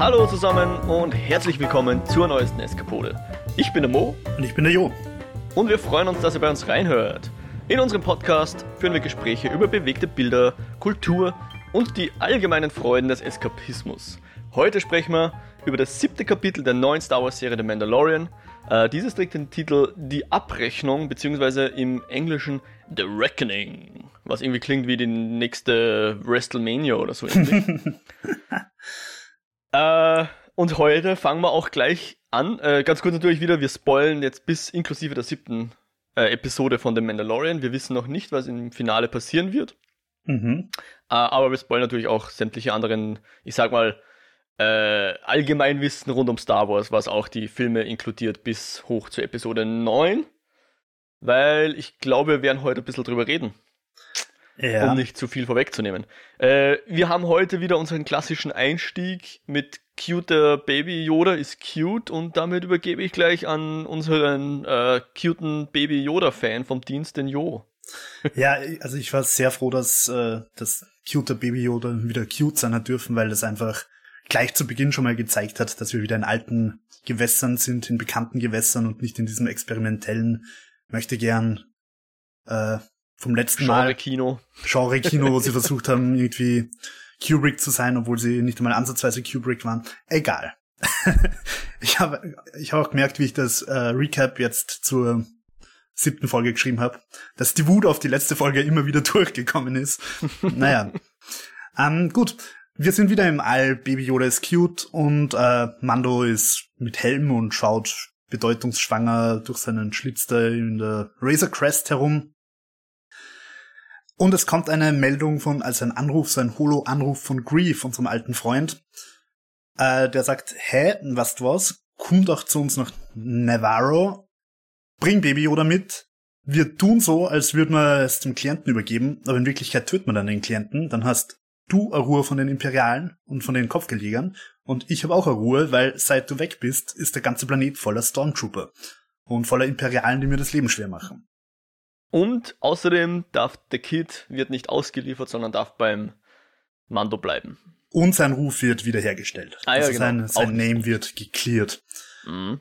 Hallo zusammen und herzlich willkommen zur neuesten Eskapode. Ich bin der Mo Und ich bin der Jo. und wir freuen uns, dass ihr bei uns reinhört. In unserem Podcast führen wir Gespräche über bewegte Bilder, Kultur und die allgemeinen Freuden des Eskapismus. Heute sprechen wir über das siebte Kapitel der neuen Star Wars Serie The Mandalorian. Äh, dieses trägt den Titel Die Abrechnung, beziehungsweise im Englischen The Reckoning, was irgendwie klingt wie die nächste WrestleMania oder so. ähnlich. Äh, und heute fangen wir auch gleich an. Äh, ganz kurz natürlich wieder, wir spoilen jetzt bis inklusive der siebten äh, Episode von The Mandalorian. Wir wissen noch nicht, was im Finale passieren wird. Mhm. Äh, aber wir spoilen natürlich auch sämtliche anderen, ich sag mal, äh, Allgemeinwissen rund um Star Wars, was auch die Filme inkludiert bis hoch zur Episode 9. Weil ich glaube, wir werden heute ein bisschen drüber reden Ja. um nicht zu viel vorwegzunehmen. Äh, wir haben heute wieder unseren klassischen Einstieg mit cuter Baby Yoda ist cute und damit übergebe ich gleich an unseren äh, cuten Baby Yoda Fan vom Dienst, den Jo. ja, also ich war sehr froh, dass äh, das cute Baby Yoda wieder cute sein hat dürfen, weil das einfach gleich zu Beginn schon mal gezeigt hat, dass wir wieder in alten Gewässern sind, in bekannten Gewässern und nicht in diesem experimentellen, möchte gern äh, vom letzten Genre Mal Kino. Genre-Kino, wo sie versucht haben, irgendwie Kubrick zu sein, obwohl sie nicht einmal ansatzweise Kubrick waren. Egal. ich habe ich hab auch gemerkt, wie ich das äh, Recap jetzt zur siebten Folge geschrieben habe, dass die Wut auf die letzte Folge immer wieder durchgekommen ist. naja. Ähm, gut. Wir sind wieder im All. Baby Yoda ist cute und äh, Mando ist mit Helm und schaut bedeutungsschwanger durch seinen Schlitz da in der Razor Crest herum. Und es kommt eine Meldung von, also ein Anruf, so ein Holo-Anruf von Grief, unserem alten Freund. Äh, der sagt, hä, was du was? Komm doch zu uns nach Navarro, bring Baby Yoda mit. Wir tun so, als würden wir es dem Klienten übergeben, aber in Wirklichkeit töten wir dann den Klienten. Dann hast du eine Ruhe von den Imperialen und von den Kopfgelegern und ich habe auch eine Ruhe, weil seit du weg bist, ist der ganze Planet voller Stormtrooper und voller Imperialen, die mir das Leben schwer machen. Und außerdem darf der Kid wird nicht ausgeliefert, sondern darf beim Mando bleiben. Und sein Ruf wird wiederhergestellt. Ah, ja, also genau. sein, Auch sein Name wird geklärt. Mhm.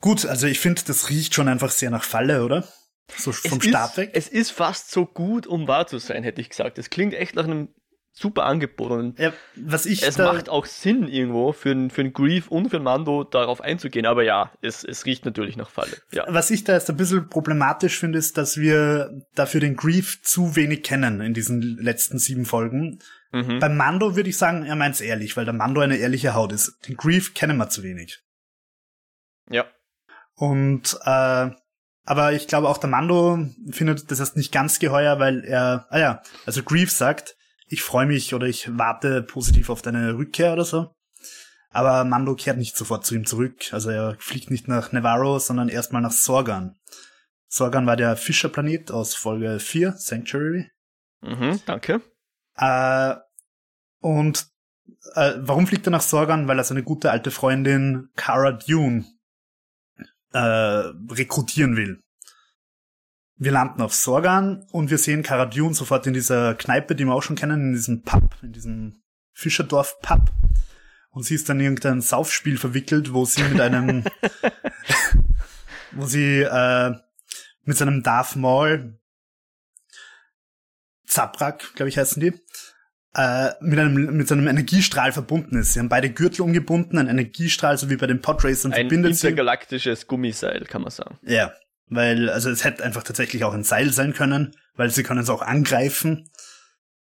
Gut, also ich finde, das riecht schon einfach sehr nach Falle, oder? So vom es Start ist, weg. Es ist fast so gut, um wahr zu sein, hätte ich gesagt. Es klingt echt nach einem super Angebot und Ja, was ich es macht auch Sinn irgendwo für einen für Grief und für einen Mando darauf einzugehen. Aber ja, es, es riecht natürlich nach Falle. Ja. was ich da jetzt ein bisschen problematisch finde, ist, dass wir dafür den Grief zu wenig kennen in diesen letzten sieben Folgen. Mhm. Beim Mando würde ich sagen, er meint's ehrlich, weil der Mando eine ehrliche Haut ist. Den Grief kennen wir zu wenig. Ja. Und äh, aber ich glaube auch der Mando findet das erst nicht ganz geheuer, weil er, ah ja, also Grief sagt, ich freue mich oder ich warte positiv auf deine Rückkehr oder so. Aber Mando kehrt nicht sofort zu ihm zurück. Also er fliegt nicht nach Navarro, sondern erstmal nach Sorgan. Sorgan war der Fischerplanet aus Folge 4, Sanctuary. Mhm, danke. Äh, und äh, warum fliegt er nach Sorgan? Weil er seine gute alte Freundin Cara Dune äh, rekrutieren will. Wir landen auf Sorgan und wir sehen Cara Dune sofort in dieser Kneipe, die wir auch schon kennen, in diesem Pub, in diesem Fischerdorf-Pub. Und sie ist dann in irgendein Saufspiel verwickelt, wo sie mit einem, wo sie äh, mit seinem Darth Maul Zabrak, glaube ich, heißen die, äh, mit einem mit seinem Energiestrahl verbunden ist. Sie haben beide Gürtel umgebunden, ein Energiestrahl, so wie bei den Podracern Ein verbindet sie. intergalaktisches Gummiseil, kann man sagen. Ja, weil also es hätte einfach tatsächlich auch ein Seil sein können, weil sie können es auch angreifen.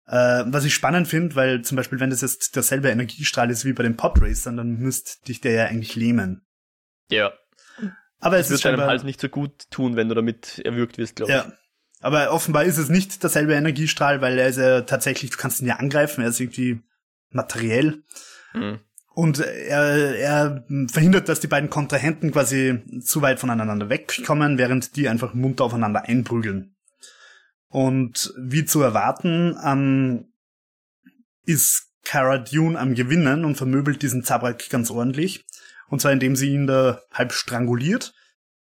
Äh, was ich spannend finde, weil zum Beispiel, wenn das jetzt derselbe Energiestrahl ist wie bei den Podracern, dann müsste dich der ja eigentlich lähmen. Ja. Aber es wird ist deinem scheinbar, Hals nicht so gut tun, wenn du damit erwürgt wirst, glaube ich. ja. Aber offenbar ist es nicht derselbe Energiestrahl, weil er ist ja tatsächlich, du kannst ihn ja angreifen, er ist irgendwie materiell. Mhm. Und er, er verhindert, dass die beiden Kontrahenten quasi zu weit voneinander wegkommen, während die einfach munter aufeinander einprügeln. Und wie zu erwarten, ähm, ist Cara Dune am Gewinnen und vermöbelt diesen Zabrak ganz ordentlich. Und zwar indem sie ihn da halb stranguliert.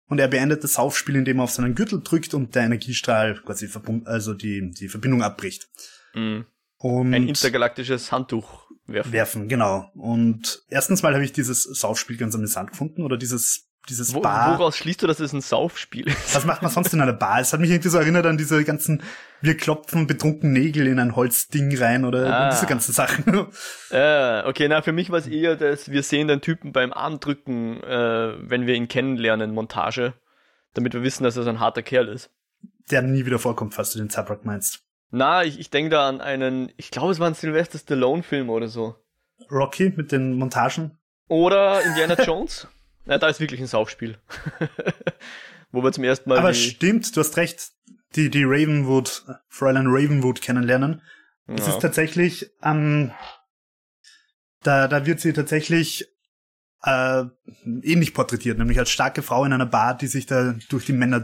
Und er beendet das Saufspiel, indem er auf seinen Gürtel drückt und der Energiestrahl quasi verbund also die, die Verbindung abbricht. Mhm. Und Ein intergalaktisches Handtuch werfen. werfen, genau. Und erstens mal habe ich dieses Saufspiel ganz amüsant gefunden oder dieses dieses Wo, Bar. woraus schließt du, dass es ein Saufspiel ist? Was macht man sonst in einer Bar? Es hat mich irgendwie so erinnert an diese ganzen, wir klopfen betrunken Nägel in ein Holzding rein oder Ah. diese ganzen Sachen. Äh, okay, na, für mich war es eher, dass wir sehen den Typen beim Armdrücken, äh, wenn wir ihn kennenlernen, Montage, damit wir wissen, dass er so ein harter Kerl ist. Der nie wieder vorkommt, falls du den Zabrak meinst. Na, ich, ich denke da an einen, ich glaube, es war ein Sylvester Stallone-Film oder so. Rocky mit den Montagen. Oder Indiana Jones. Na, da ist wirklich ein Saufspiel. Wo wir zum ersten Mal Aber stimmt, du hast recht, die, die Ravenwood, Fräulein Ravenwood kennenlernen. Es ja. ist tatsächlich, ähm, da, da wird sie tatsächlich äh, ähnlich porträtiert, nämlich als starke Frau in einer Bar, die sich da durch die Männer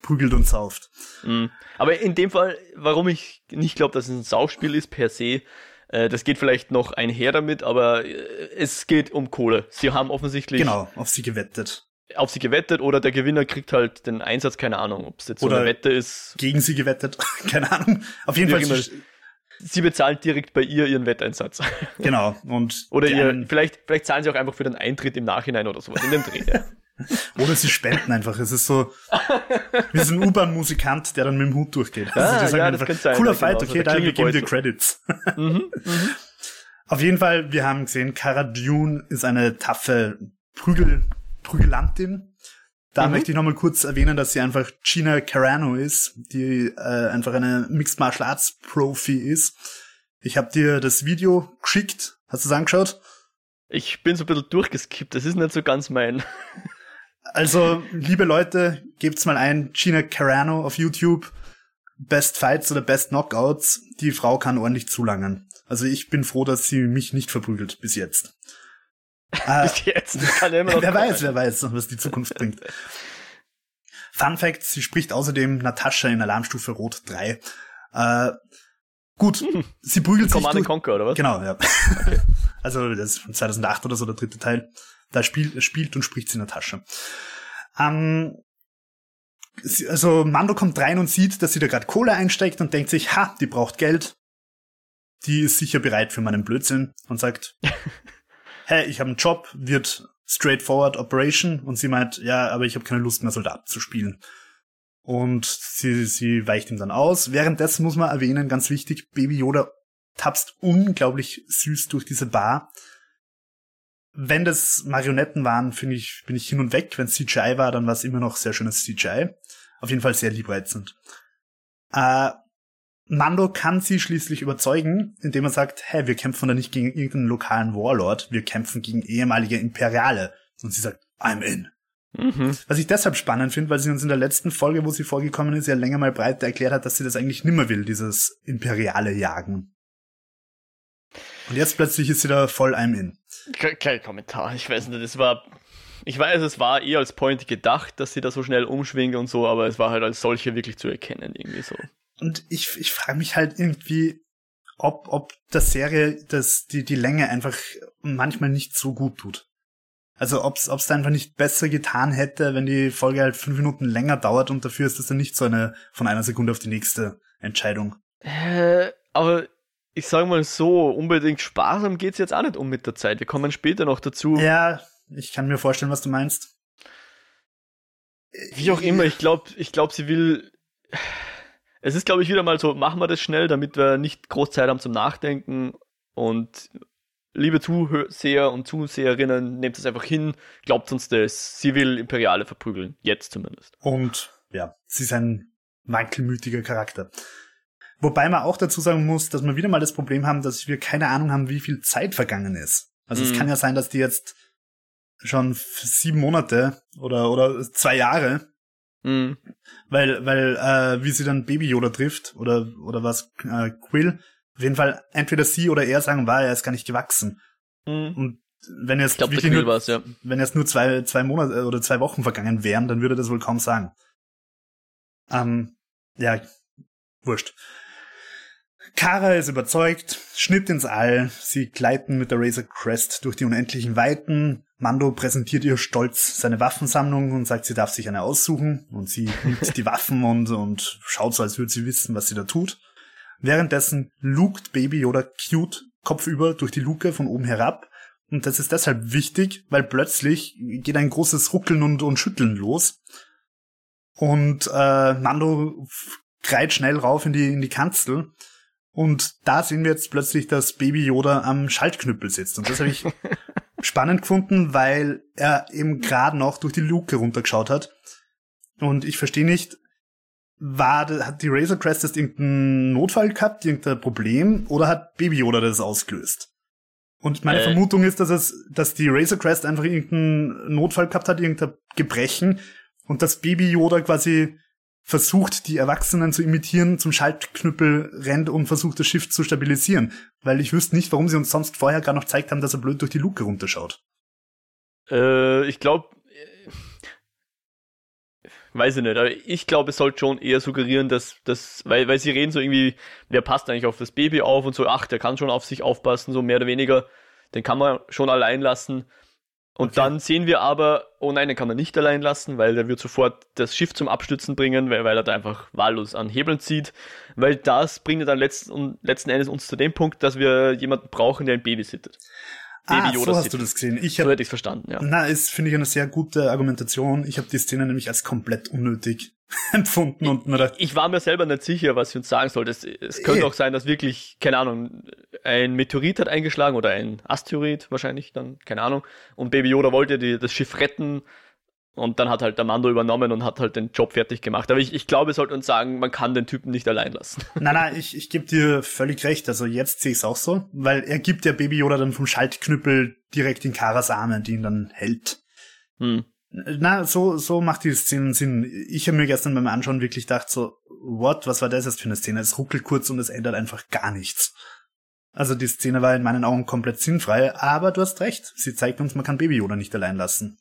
durchprügelt und sauft. Mhm. Aber in dem Fall, warum ich nicht glaube, dass es ein Saufspiel ist per se, äh, das geht vielleicht noch einher damit, aber äh, es geht um Kohle. Sie haben offensichtlich Genau, auf sie gewettet. auf sie gewettet oder der Gewinner kriegt halt den Einsatz, keine Ahnung, ob es jetzt so Oder- eine Wette ist. Gegen sie gewettet, keine Ahnung. Auf jeden Fall, immer. sie- bezahlt direkt bei ihr ihren Wetteinsatz. genau. Und Oder ihr, vielleicht, vielleicht zahlen sie auch einfach für den Eintritt im Nachhinein oder sowas in dem Dreh. Oder sie spenden einfach. Es ist so, wir sind ein U-Bahn-Musikant, der dann mit dem Hut durchgeht. Ah, die sagen ja, einfach, sein, Cooler Fight, genau, so okay, der da wir geben dir. Credits. mhm, mhm. Auf jeden Fall, wir haben gesehen, Cara Dune ist eine taffe Prügel, Prügelantin. Da Mhm. möchte ich nochmal kurz erwähnen, dass sie einfach Gina Carano ist, die äh, einfach eine Mixed Martial Arts Profi ist. Ich habe dir das Video geschickt. Hast du es angeschaut? Ich bin so ein bisschen durchgeskippt, das ist nicht so ganz mein. Also, liebe Leute, gebt's mal ein, Gina Carano auf YouTube, Best Fights oder Best Knockouts. Die Frau kann ordentlich zulangen. Also ich bin froh, dass sie mich nicht verprügelt bis jetzt. Äh, Bis jetzt. Das kann ja immer noch wer kommen. weiß, wer weiß, was die Zukunft bringt. Fun Fact, sie spricht außerdem Natascha in Alarmstufe Rot 3. Äh, gut, sie prügelt sich Command durch... and Conquer, oder was? Genau, ja. Also das ist von 2008 oder so der dritte Teil. Da spielt, spielt und spricht sie Natascha. Ähm, sie, also Mando kommt rein und sieht, dass sie da gerade Kohle einsteckt und denkt sich, ha, die braucht Geld. Die ist sicher bereit für meinen Blödsinn und sagt, hey, ich habe einen Job, wird straightforward Operation und sie meint, ja, aber ich habe keine Lust mehr Soldat zu spielen. Und sie, sie weicht ihm dann aus. Währenddessen muss man erwähnen, ganz wichtig, Baby Yoda tapst unglaublich süß durch diese Bar. Wenn das Marionetten waren, finde ich, bin ich hin und weg. Wenn es CGI war, dann war es immer noch sehr schönes CGI. Auf jeden Fall sehr liebreizend. Äh, Mando kann sie schließlich überzeugen, indem er sagt, hey, wir kämpfen da nicht gegen irgendeinen lokalen Warlord, wir kämpfen gegen ehemalige Imperiale. Und sie sagt, I'm in. Mhm. Was ich deshalb spannend finde, weil sie uns in der letzten Folge, wo sie vorgekommen ist, ja länger mal breit erklärt hat, dass sie das eigentlich nimmer will, dieses imperiale Jagen. Und jetzt plötzlich ist sie da voll I'm in. Ke- Kein Kommentar. Ich weiß nicht, es war. Ich weiß, es war eher als Point gedacht, dass sie da so schnell umschwingt und so, aber es war halt als solche wirklich zu erkennen, irgendwie so. Und ich, ich frage mich halt irgendwie, ob, ob der Serie das, die, die Länge einfach manchmal nicht so gut tut. Also ob es da einfach nicht besser getan hätte, wenn die Folge halt fünf Minuten länger dauert und dafür ist das dann nicht so eine von einer Sekunde auf die nächste Entscheidung. Äh, aber ich sag mal so, unbedingt sparsam geht's jetzt auch nicht um mit der Zeit. Wir kommen später noch dazu. Ja, ich kann mir vorstellen, was du meinst. Wie auch immer, ich glaube, ich glaub, sie will. Es ist, glaube ich, wieder mal so, machen wir das schnell, damit wir nicht groß Zeit haben zum Nachdenken. Und liebe Zuseher und Zuseherinnen, nehmt es einfach hin, glaubt uns das. Sie will Imperiale verprügeln. Jetzt zumindest. Und ja, sie ist ein wankelmütiger Charakter. Wobei man auch dazu sagen muss, dass wir wieder mal das Problem haben, dass wir keine Ahnung haben, wie viel Zeit vergangen ist. Also es Mhm. kann ja sein, dass die jetzt schon sieben Monate oder oder zwei Jahre, Mhm. weil weil äh, wie sie dann Baby Yoda trifft oder oder was äh, Quill, auf jeden Fall entweder sie oder er sagen, war er ist gar nicht gewachsen. Mhm. Und wenn jetzt der wirklich nur, ja. wenn jetzt nur zwei, zwei Monate oder zwei Wochen vergangen wären, dann würde das wohl kaum sagen. Ähm, ja, wurscht. Kara ist überzeugt, Schnitt ins All, sie gleiten mit der Razor Crest durch die unendlichen Weiten. Mando präsentiert ihr stolz seine Waffensammlung und sagt, sie darf sich eine aussuchen. Und sie nimmt die Waffen und, und schaut so, als würde sie wissen, was sie da tut. Währenddessen lugt Baby Yoda cute kopfüber durch die Luke von oben herab. Und das ist deshalb wichtig, weil plötzlich geht ein großes Ruckeln und, und Schütteln los. Und äh, Mando kreit schnell rauf in die, in die Kanzel. Und da sehen wir jetzt plötzlich, dass Baby Yoda am Schaltknüppel sitzt. Und das habe ich spannend gefunden, weil er eben gerade noch durch die Luke runtergeschaut hat. Und ich verstehe nicht, war, hat die Razor Crest jetzt irgendeinen Notfall gehabt, irgendein Problem, oder hat Baby Yoda das ausgelöst? Und meine äh. Vermutung ist, dass es, dass die Razor Crest einfach irgendeinen Notfall gehabt hat, irgendein Gebrechen, und dass Baby Yoda quasi versucht, die Erwachsenen zu imitieren, zum Schaltknüppel rennt und versucht, das Schiff zu stabilisieren. Weil ich wüsste nicht, warum sie uns sonst vorher gar noch gezeigt haben, dass er blöd durch die Luke runterschaut. Äh, ich glaube, weiß ich nicht, aber ich glaube, es sollte schon eher suggerieren, dass, dass weil, weil sie reden so irgendwie, der passt eigentlich auf das Baby auf und so, ach, der kann schon auf sich aufpassen, so mehr oder weniger, den kann man schon allein lassen. Und okay. dann sehen wir aber, oh nein, den kann man nicht allein lassen, weil der wird sofort das Schiff zum Abstützen bringen, weil, weil er da einfach wahllos an Hebeln zieht. Weil das bringt dann letzten, letzten Endes uns zu dem Punkt, dass wir jemanden brauchen, der ein Baby sittet. Baby ah, Yoda so hast du das gesehen. Ich hab, so hätte ich verstanden, ja. Na, ist, finde ich, eine sehr gute Argumentation. Ich habe die Szene nämlich als komplett unnötig empfunden und gedacht, ich war mir selber nicht sicher, was sie uns sagen soll. Es, es könnte auch sein, dass wirklich, keine Ahnung, ein Meteorit hat eingeschlagen oder ein Asteroid wahrscheinlich dann, keine Ahnung. Und Baby Yoda wollte die, das Schiff retten und dann hat halt der Mando übernommen und hat halt den Job fertig gemacht. Aber ich, ich glaube, wir sollten uns sagen, man kann den Typen nicht allein lassen. Nein, nein, ich, ich gebe dir völlig recht. Also jetzt sehe ich es auch so, weil er gibt der Baby Yoda dann vom Schaltknüppel direkt in Karas Arme, die ihn dann hält. Hm. Na, so, so macht die Szene Sinn. Ich habe mir gestern beim Anschauen wirklich gedacht, so, what, was war das jetzt für eine Szene? Es ruckelt kurz und es ändert einfach gar nichts. Also die Szene war in meinen Augen komplett sinnfrei, aber du hast recht. Sie zeigt uns, man kann Baby Yoda nicht allein lassen.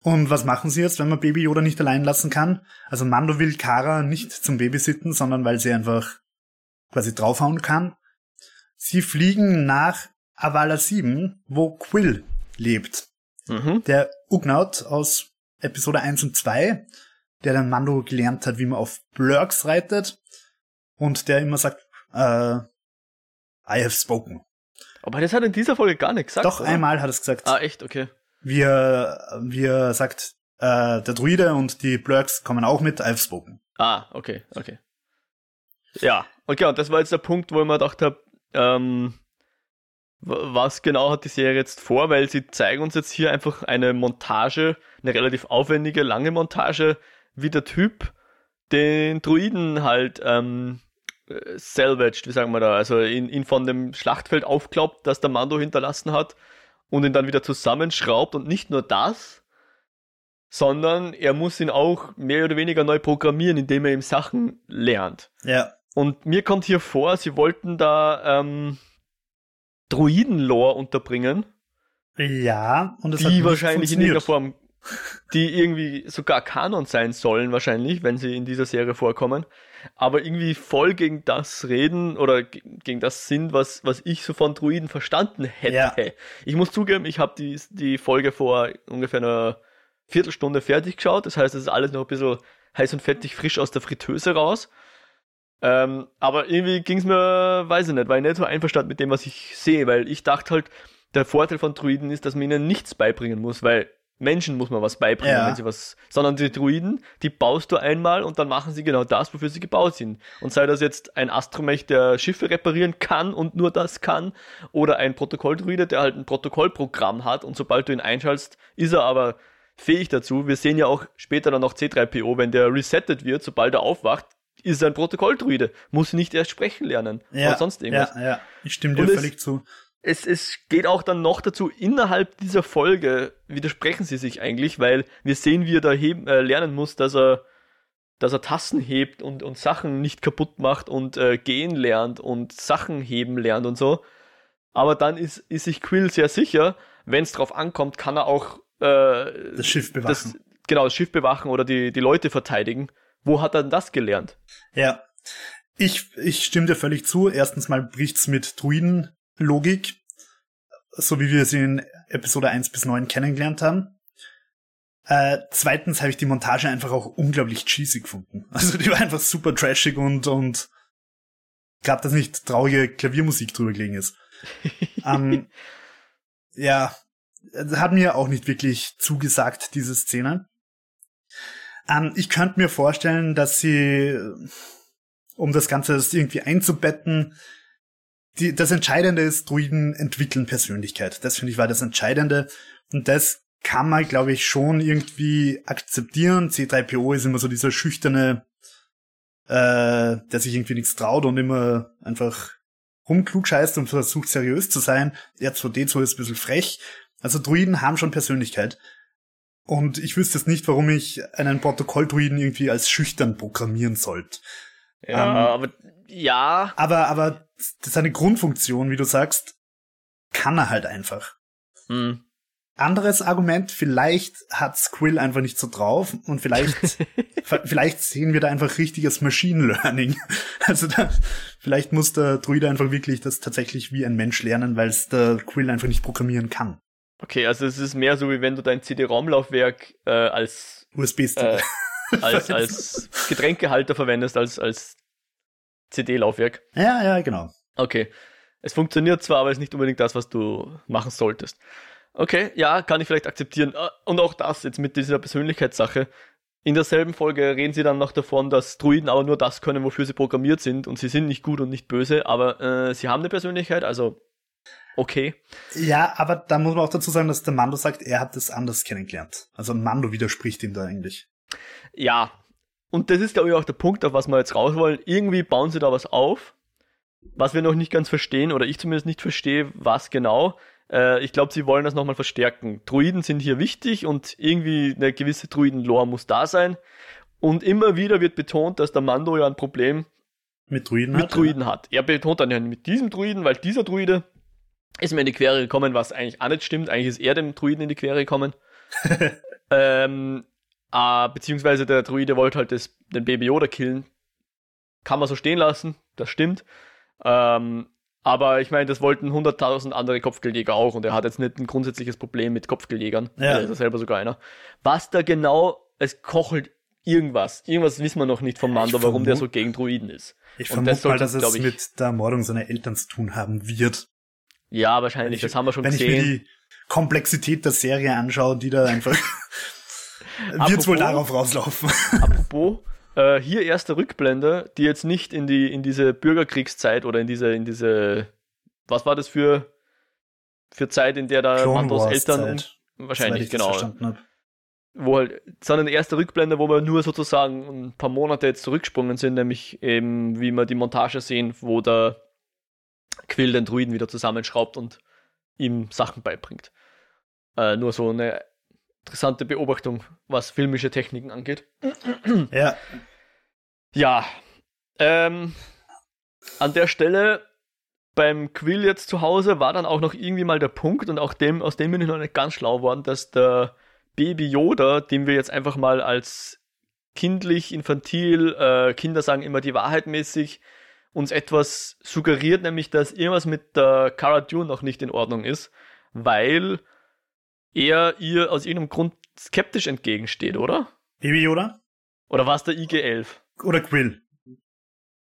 Und was machen sie jetzt, wenn man Baby Yoda nicht allein lassen kann? Also Mando will Kara nicht zum Babysitten, sondern weil sie einfach quasi draufhauen kann. Sie fliegen nach Avala 7, wo Quill lebt. Mhm. Der Ugnaut aus Episode 1 und 2, der dann Mando gelernt hat, wie man auf Blurks reitet und der immer sagt, äh, I have spoken. Aber das hat in dieser Folge gar nichts gesagt. Doch, oder? einmal hat er es gesagt. Ah, echt? Okay. Wie er, wie er sagt, äh, der Druide und die Blurks kommen auch mit, I've spoken. Ah, okay, okay. Ja, okay, und das war jetzt der Punkt, wo ich mir gedacht habe, ähm, was genau hat die Serie jetzt vor? Weil sie zeigen uns jetzt hier einfach eine Montage, eine relativ aufwendige, lange Montage, wie der Typ den Druiden halt ähm, salvaged, wie sagen wir da, also ihn, ihn von dem Schlachtfeld aufklappt, das der Mando hinterlassen hat und ihn dann wieder zusammenschraubt und nicht nur das, sondern er muss ihn auch mehr oder weniger neu programmieren, indem er ihm Sachen lernt. Ja. Und mir kommt hier vor, sie wollten da ähm, Druiden-Lore unterbringen. Ja, und es die wahrscheinlich in irgendeiner Form, die irgendwie sogar Kanon sein sollen, wahrscheinlich, wenn sie in dieser Serie vorkommen. Aber irgendwie voll gegen das reden oder gegen das sind, was, was ich so von Druiden verstanden hätte. Ja. Ich muss zugeben, ich habe die, die Folge vor ungefähr einer Viertelstunde fertig geschaut. Das heißt, es ist alles noch ein bisschen heiß und fettig frisch aus der Fritteuse raus. Ähm, aber irgendwie ging es mir, weiß ich nicht, war ich nicht so einverstanden mit dem, was ich sehe, weil ich dachte halt, der Vorteil von Druiden ist, dass man ihnen nichts beibringen muss, weil Menschen muss man was beibringen, ja. wenn sie was, sondern die Druiden, die baust du einmal und dann machen sie genau das, wofür sie gebaut sind. Und sei das jetzt ein Astromech, der Schiffe reparieren kann und nur das kann, oder ein Protokolldruide, der halt ein Protokollprogramm hat und sobald du ihn einschaltest, ist er aber fähig dazu. Wir sehen ja auch später dann noch C3PO, wenn der resettet wird, sobald er aufwacht, ist ein Protokolldruide, muss nicht erst sprechen lernen ja, oder sonst irgendwas. Ja, ja, ich stimme dir und völlig es, zu. Es, es geht auch dann noch dazu, innerhalb dieser Folge widersprechen sie sich eigentlich, weil wir sehen, wie er da heben, äh, lernen muss, dass er, dass er Tassen hebt und, und Sachen nicht kaputt macht und äh, gehen lernt und Sachen heben lernt und so. Aber dann ist, ist sich Quill sehr sicher, wenn es drauf ankommt, kann er auch äh, das Schiff bewachen. Das, genau, das Schiff bewachen oder die, die Leute verteidigen. Wo hat er denn das gelernt? Ja. Ich, ich stimme dir völlig zu. Erstens mal bricht's mit Druiden-Logik, so wie wir sie in Episode 1 bis 9 kennengelernt haben. Äh, zweitens habe ich die Montage einfach auch unglaublich cheesy gefunden. Also die war einfach super trashig und, und gab dass nicht traurige Klaviermusik drüber gelegen ist. ähm, ja, hat mir auch nicht wirklich zugesagt, diese Szene. Ähm, ich könnte mir vorstellen, dass sie, um das Ganze irgendwie einzubetten, die, das Entscheidende ist, Druiden entwickeln Persönlichkeit. Das finde ich war das Entscheidende. Und das kann man, glaube ich, schon irgendwie akzeptieren. C3PO ist immer so dieser schüchterne, äh, der sich irgendwie nichts traut und immer einfach rumklugscheißt und versucht seriös zu sein. R2D2 ist ein bisschen frech. Also Druiden haben schon Persönlichkeit. Und ich wüsste jetzt nicht, warum ich einen Protokolldruiden irgendwie als schüchtern programmieren sollte. Ja, ähm, aber ja. Aber, aber seine Grundfunktion, wie du sagst, kann er halt einfach. Hm. Anderes Argument, vielleicht hat Squill einfach nicht so drauf und vielleicht, vielleicht sehen wir da einfach richtiges Machine Learning. Also da, vielleicht muss der Druide einfach wirklich das tatsächlich wie ein Mensch lernen, weil es der Quill einfach nicht programmieren kann. Okay, also es ist mehr so, wie wenn du dein CD-ROM-Laufwerk äh, als USB-Stick äh, als, als Getränkehalter verwendest, als, als CD-Laufwerk. Ja, ja, genau. Okay. Es funktioniert zwar, aber es ist nicht unbedingt das, was du machen solltest. Okay, ja, kann ich vielleicht akzeptieren. Ah, und auch das jetzt mit dieser Persönlichkeitssache. In derselben Folge reden sie dann noch davon, dass Druiden aber nur das können, wofür sie programmiert sind und sie sind nicht gut und nicht böse, aber äh, sie haben eine Persönlichkeit, also okay. Ja, aber da muss man auch dazu sagen, dass der Mando sagt, er hat das anders kennengelernt. Also Mando widerspricht ihm da eigentlich. Ja, und das ist glaube ich auch der Punkt, auf was wir jetzt raus wollen. Irgendwie bauen sie da was auf, was wir noch nicht ganz verstehen, oder ich zumindest nicht verstehe, was genau. Äh, ich glaube, sie wollen das nochmal verstärken. Druiden sind hier wichtig und irgendwie eine gewisse Druiden-Lore muss da sein. Und immer wieder wird betont, dass der Mando ja ein Problem mit Druiden, mit hat, Druiden hat. Er betont dann ja mit diesem Druiden, weil dieser Druide ist mir in die Quere gekommen, was eigentlich auch nicht stimmt. Eigentlich ist er dem Druiden in die Quere gekommen. ähm, äh, beziehungsweise der Druide wollte halt das, den Baby Yoda killen. Kann man so stehen lassen, das stimmt. Ähm, aber ich meine, das wollten 100.000 andere Kopfgeldjäger auch und er hat jetzt nicht ein grundsätzliches Problem mit Kopfgeldjägern. Ja. Er ist ja selber sogar einer. Was da genau, es kochelt irgendwas. Irgendwas wissen wir noch nicht vom Mando, warum der so gegen Druiden ist. Ich vermute das mal, dass es ich, mit der Ermordung seiner Eltern zu tun haben wird. Ja, wahrscheinlich, ich, das haben wir schon wenn gesehen. Wenn ich mir die Komplexität der Serie anschaue, die da einfach wird wohl darauf rauslaufen. apropos, äh, hier erste Rückblende, die jetzt nicht in die in diese Bürgerkriegszeit oder in diese in diese was war das für für Zeit, in der da Mandos Eltern Zeit, wahrscheinlich genau wo halt, sondern erste Rückblende, wo wir nur sozusagen ein paar Monate jetzt zurücksprungen sind, nämlich eben, wie wir die Montage sehen, wo der Quill den Druiden wieder zusammenschraubt und ihm Sachen beibringt. Äh, nur so eine interessante Beobachtung, was filmische Techniken angeht. Ja. Ja. Ähm, an der Stelle beim Quill jetzt zu Hause war dann auch noch irgendwie mal der Punkt und auch dem, aus dem bin ich noch nicht ganz schlau geworden, dass der Baby Yoda, den wir jetzt einfach mal als kindlich, infantil, äh, Kinder sagen immer die Wahrheit mäßig, uns etwas suggeriert, nämlich dass irgendwas mit der Cara Dune noch nicht in Ordnung ist, weil er ihr aus irgendeinem Grund skeptisch entgegensteht, oder? Baby Yoda? Oder war es der IG-11? Oder Quill.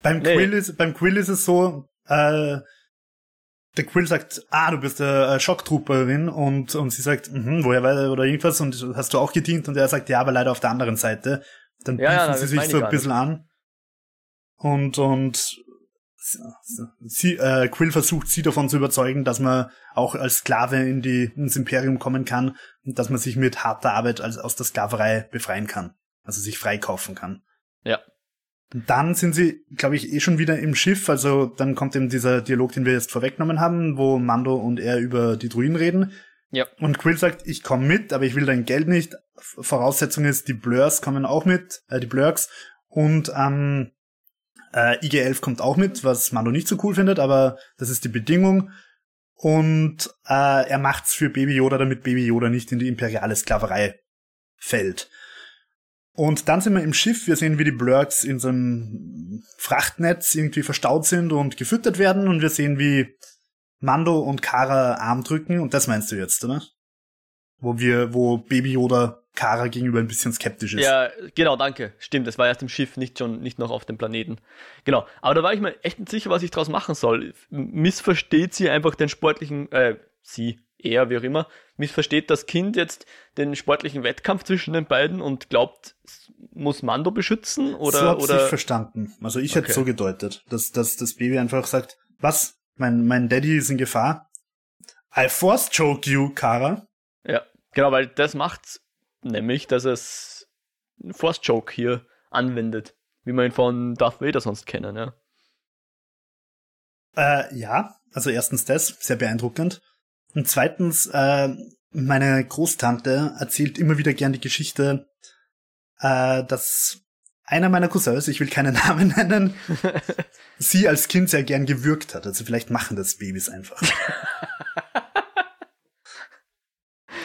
Beim, nee. Quill ist, beim Quill ist es so, äh, der Quill sagt, ah, du bist eine äh, Schocktrooperin und, und sie sagt, mhm, woher war oder irgendwas und hast du auch gedient und er sagt, ja, aber leider auf der anderen Seite. Dann ja, ja, sie sich so ein bisschen an. Und, und sie, äh, Quill versucht sie davon zu überzeugen, dass man auch als Sklave in die, ins Imperium kommen kann und dass man sich mit harter Arbeit als, aus der Sklaverei befreien kann. Also sich freikaufen kann. Ja. Dann sind sie, glaube ich, eh schon wieder im Schiff. Also dann kommt eben dieser Dialog, den wir jetzt vorweggenommen haben, wo Mando und er über die Druiden reden. Ja. Und Quill sagt, ich komme mit, aber ich will dein Geld nicht. Voraussetzung ist, die Blurs kommen auch mit, äh, die Blurks. Und ähm, äh, IG-11 kommt auch mit, was Mando nicht so cool findet, aber das ist die Bedingung. Und äh, er macht's für Baby Yoda, damit Baby Yoda nicht in die imperiale Sklaverei fällt. Und dann sind wir im Schiff, wir sehen, wie die Blurks in so einem Frachtnetz irgendwie verstaut sind und gefüttert werden und wir sehen, wie Mando und Kara Arm drücken und das meinst du jetzt, oder? Wo wir, wo Baby Yoda Kara gegenüber ein bisschen skeptisch ist. Ja, genau, danke. Stimmt, es war erst im Schiff, nicht schon, nicht noch auf dem Planeten. Genau. Aber da war ich mir echt nicht sicher, was ich draus machen soll. Missversteht sie einfach den sportlichen, äh, sie, er, wie auch immer, missversteht das Kind jetzt den sportlichen Wettkampf zwischen den beiden und glaubt, muss Mando beschützen oder so hab's oder ich verstanden. Also ich Okay. hätte so gedeutet, dass, dass das Baby einfach sagt, was? Mein, mein Daddy ist in Gefahr. I force choke you, Kara. ja, genau, weil das macht's nämlich, dass es einen Force Joke hier anwendet, wie wir ihn von Darth Vader sonst kennen, ja. Äh, ja, also erstens das, sehr beeindruckend. Und zweitens, äh, meine Großtante erzählt immer wieder gern die Geschichte, äh, dass einer meiner Cousins, ich will keinen Namen nennen, sie als Kind sehr gern gewürgt hat. Also vielleicht machen das Babys einfach.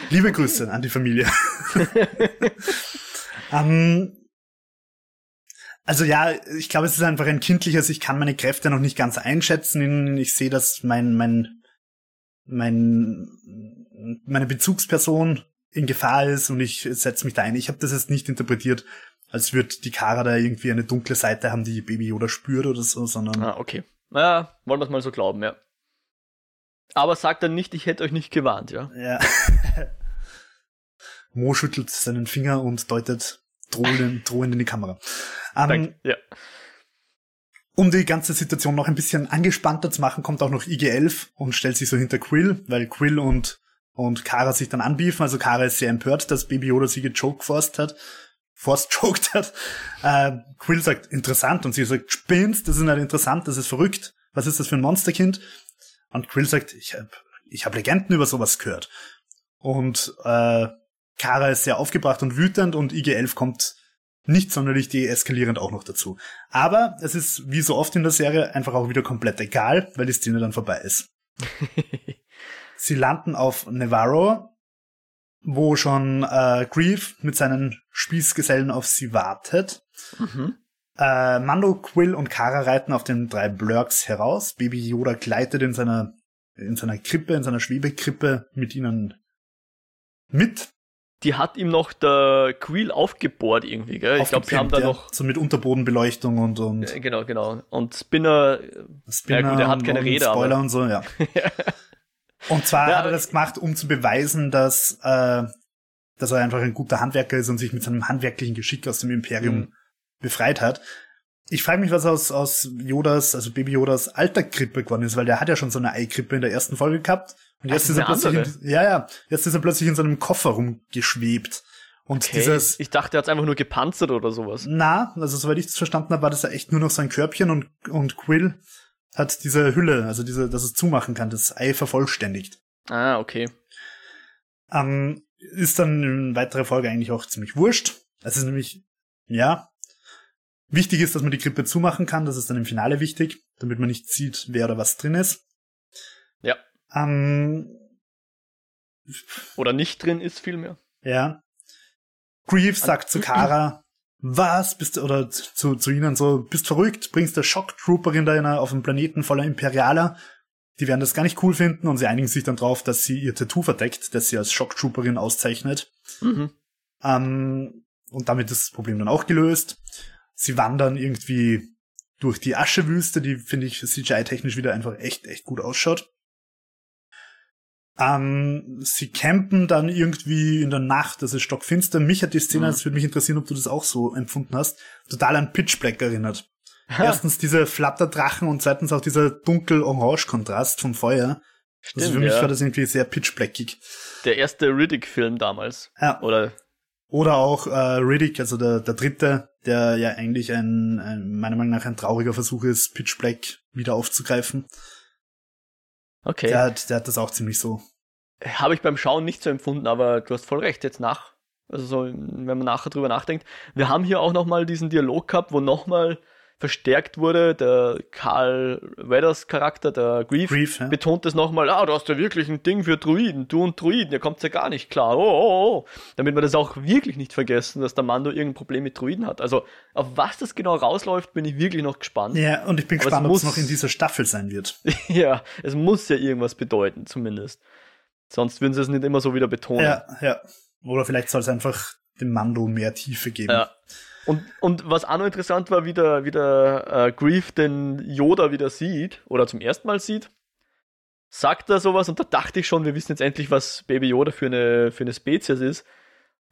Liebe Grüße an die Familie. ähm, also ja, ich glaube, es ist einfach ein kindliches, ich kann meine Kräfte noch nicht ganz einschätzen. Ich sehe, dass mein, mein, mein, meine Bezugsperson in Gefahr ist und ich setze mich da ein. Ich habe das jetzt nicht interpretiert, als würde die Kara da irgendwie eine dunkle Seite haben, die Baby Yoda spürt oder so, sondern Ah, okay. Ja, wollen wir es mal so glauben, ja. Aber sagt dann nicht, ich hätte euch nicht gewarnt, ja. ja. Mo schüttelt seinen Finger und deutet drohend, drohend in die Kamera. Ähm, Danke. Ja. Um die ganze Situation noch ein bisschen angespannter zu machen, kommt auch noch IG-11 und stellt sich so hinter Quill, weil Quill und, und Kara sich dann anbiefen. Also Kara ist sehr empört, dass Baby Yoda sie gechokeforced hat. Force choked hat. Äh, Quill sagt, interessant. Und sie sagt, spinnst, das ist nicht interessant, das ist verrückt. Was ist das für ein Monsterkind? Und Quill sagt, ich habe ich hab Legenden über sowas gehört. Und äh, Kara ist sehr aufgebracht und wütend und IG-11 kommt nicht sonderlich deeskalierend auch noch dazu. Aber es ist, wie so oft in der Serie, einfach auch wieder komplett egal, weil die Szene dann vorbei ist. Sie landen auf Nevarro, wo schon äh, Grief mit seinen Spießgesellen auf sie wartet. mhm. Äh, Mando, Quill und Kara reiten auf den drei Blurks heraus. Baby Yoda gleitet in seiner, in seiner Krippe, in seiner Schwebekrippe mit ihnen mit. Die hat ihm noch der Quill aufgebohrt irgendwie, gell? Ich glaube, sie haben da ja. noch. So mit Unterbodenbeleuchtung und, und Äh, Genau, genau. Und Spinner, Spinner Ja, gut, er hat keine und Räder, Spoiler aber- und so, ja. und zwar Ja, hat er das gemacht, um zu beweisen, dass, äh, dass er einfach ein guter Handwerker ist und sich mit seinem handwerklichen Geschick aus dem Imperium Mhm. Befreit hat. Ich frage mich, was aus, aus Yodas, also Baby Yodas alter Krippe geworden ist, weil der hat ja schon so eine Eikrippe in der ersten Folge gehabt. Und jetzt ist er plötzlich, in, ja, ja, jetzt ist er plötzlich in seinem Koffer rumgeschwebt. Und okay. dieses, ich dachte, er hat einfach nur gepanzert oder sowas. na, also soweit ich das verstanden habe, war das ja echt nur noch sein Körbchen und, und Quill hat diese Hülle, also diese, dass es zumachen kann, das Ei vervollständigt. Ah, okay. Ähm, ist dann in weiterer Folge eigentlich auch ziemlich wurscht. Es ist nämlich, ja, wichtig ist, dass man die Krippe zumachen kann, das ist dann im Finale wichtig, damit man nicht sieht, wer oder was drin ist. Ja. Ähm, Oder nicht drin ist vielmehr. Ja. Grief sagt zu Kara, was bist du, oder zu, zu ihnen so, bist verrückt, bringst der Shocktrooperin da in einer- auf einem Planeten voller Imperialer. Die werden das gar nicht cool finden und sie einigen sich dann drauf, dass sie ihr Tattoo verdeckt, das sie als Shocktrooperin auszeichnet. Mhm. Ähm, und damit ist das Problem dann auch gelöst. Sie wandern irgendwie durch die Aschewüste, die finde ich CGI-technisch wieder einfach echt, echt gut ausschaut. Ähm, sie campen dann irgendwie in der Nacht, das ist stockfinster. Mich hat die Szene, Mhm. das würde mich interessieren, ob du das auch so empfunden hast, total an Pitch Black erinnert. Erstens diese Flatterdrachen und zweitens auch dieser dunkel-orange-Kontrast vom Feuer. Stimmt, also für mich ja. war das irgendwie sehr Pitch Blackig. Der erste Riddick-Film damals. Ja. Oder Oder auch äh, Riddick, also der, der dritte, der ja eigentlich ein, ein, meiner Meinung nach ein trauriger Versuch ist, Pitch Black wieder aufzugreifen. okay. Der, hat, der hat das auch ziemlich so. Habe ich beim Schauen nicht so empfunden, aber du hast voll recht, jetzt nach, also so, wenn man nachher drüber nachdenkt. Wir haben hier auch nochmal diesen Dialog gehabt, wo nochmal verstärkt wurde, der Carl Weathers Charakter, der Grief, Grief, ja. betont es nochmal, ah, du hast ja wirklich ein Ding für Druiden, du und Druiden, ihr kommt ja gar nicht klar, oh, oh, oh. Damit wir das auch wirklich nicht vergessen, dass der Mando irgendein Problem mit Druiden hat. Also, auf was das genau rausläuft, bin ich wirklich noch gespannt. Ja, und ich bin Aber es gespannt, ob es noch in dieser Staffel sein wird. ja, es muss ja irgendwas bedeuten, zumindest. Sonst würden sie es nicht immer so wieder betonen. Ja, ja. Oder vielleicht soll es einfach dem Mando mehr Tiefe geben. Ja. Und, und was auch noch interessant war, wie der, wie der äh, Grief den Yoda wieder sieht, oder zum ersten Mal sieht, sagt er sowas und da dachte ich schon, wir wissen jetzt endlich, was Baby Yoda für eine, für eine Spezies ist.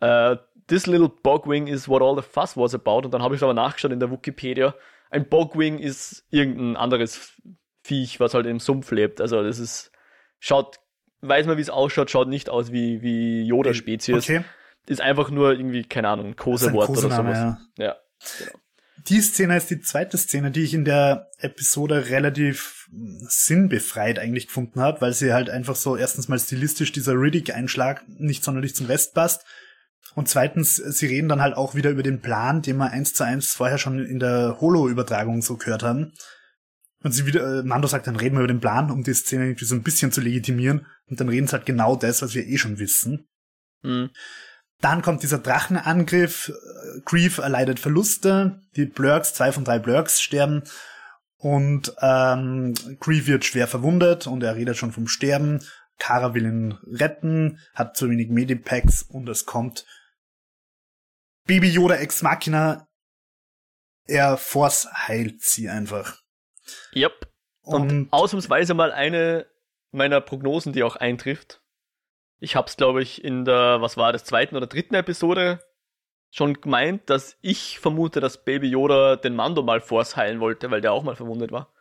Uh, this little bogwing is what all the fuss was about. Und dann habe ich aber nachgeschaut in der Wikipedia. Ein Bogwing ist irgendein anderes Viech, was halt im Sumpf lebt. Also das ist, schaut, weiß man wie es ausschaut, schaut nicht aus wie, wie Yoda-Spezies. Okay. Ist einfach nur irgendwie, keine Ahnung, Kosewort oder sowas. Ja. ja, genau. Die Szene ist die zweite Szene, die ich in der Episode relativ sinnbefreit eigentlich gefunden habe, weil sie halt einfach so erstens mal stilistisch dieser Riddick-Einschlag nicht sonderlich zum Rest passt und zweitens, sie reden dann halt auch wieder über den Plan, den wir eins zu eins vorher schon in der Holo-Übertragung so gehört haben. Und sie wieder, äh, Mando sagt, dann reden wir über den Plan, um die Szene irgendwie so ein bisschen zu legitimieren. Und dann reden sie halt genau das, was wir eh schon wissen. Mhm. Dann kommt dieser Drachenangriff. Grief erleidet Verluste. Die Blurks, zwei von drei Blurks sterben. Und ähm, Grief wird schwer verwundet und er redet schon vom Sterben. Kara will ihn retten, hat zu wenig Medipacks und es kommt Baby Yoda Ex Machina. Er Force heilt sie einfach. Yep. Und, und ausnahmsweise mal eine meiner Prognosen, die auch eintrifft. Ich hab's, glaube ich, in der, was war das, zweiten oder dritten Episode schon gemeint, dass ich vermute, dass Baby Yoda den Mando mal Force heilen wollte, weil der auch mal verwundet war.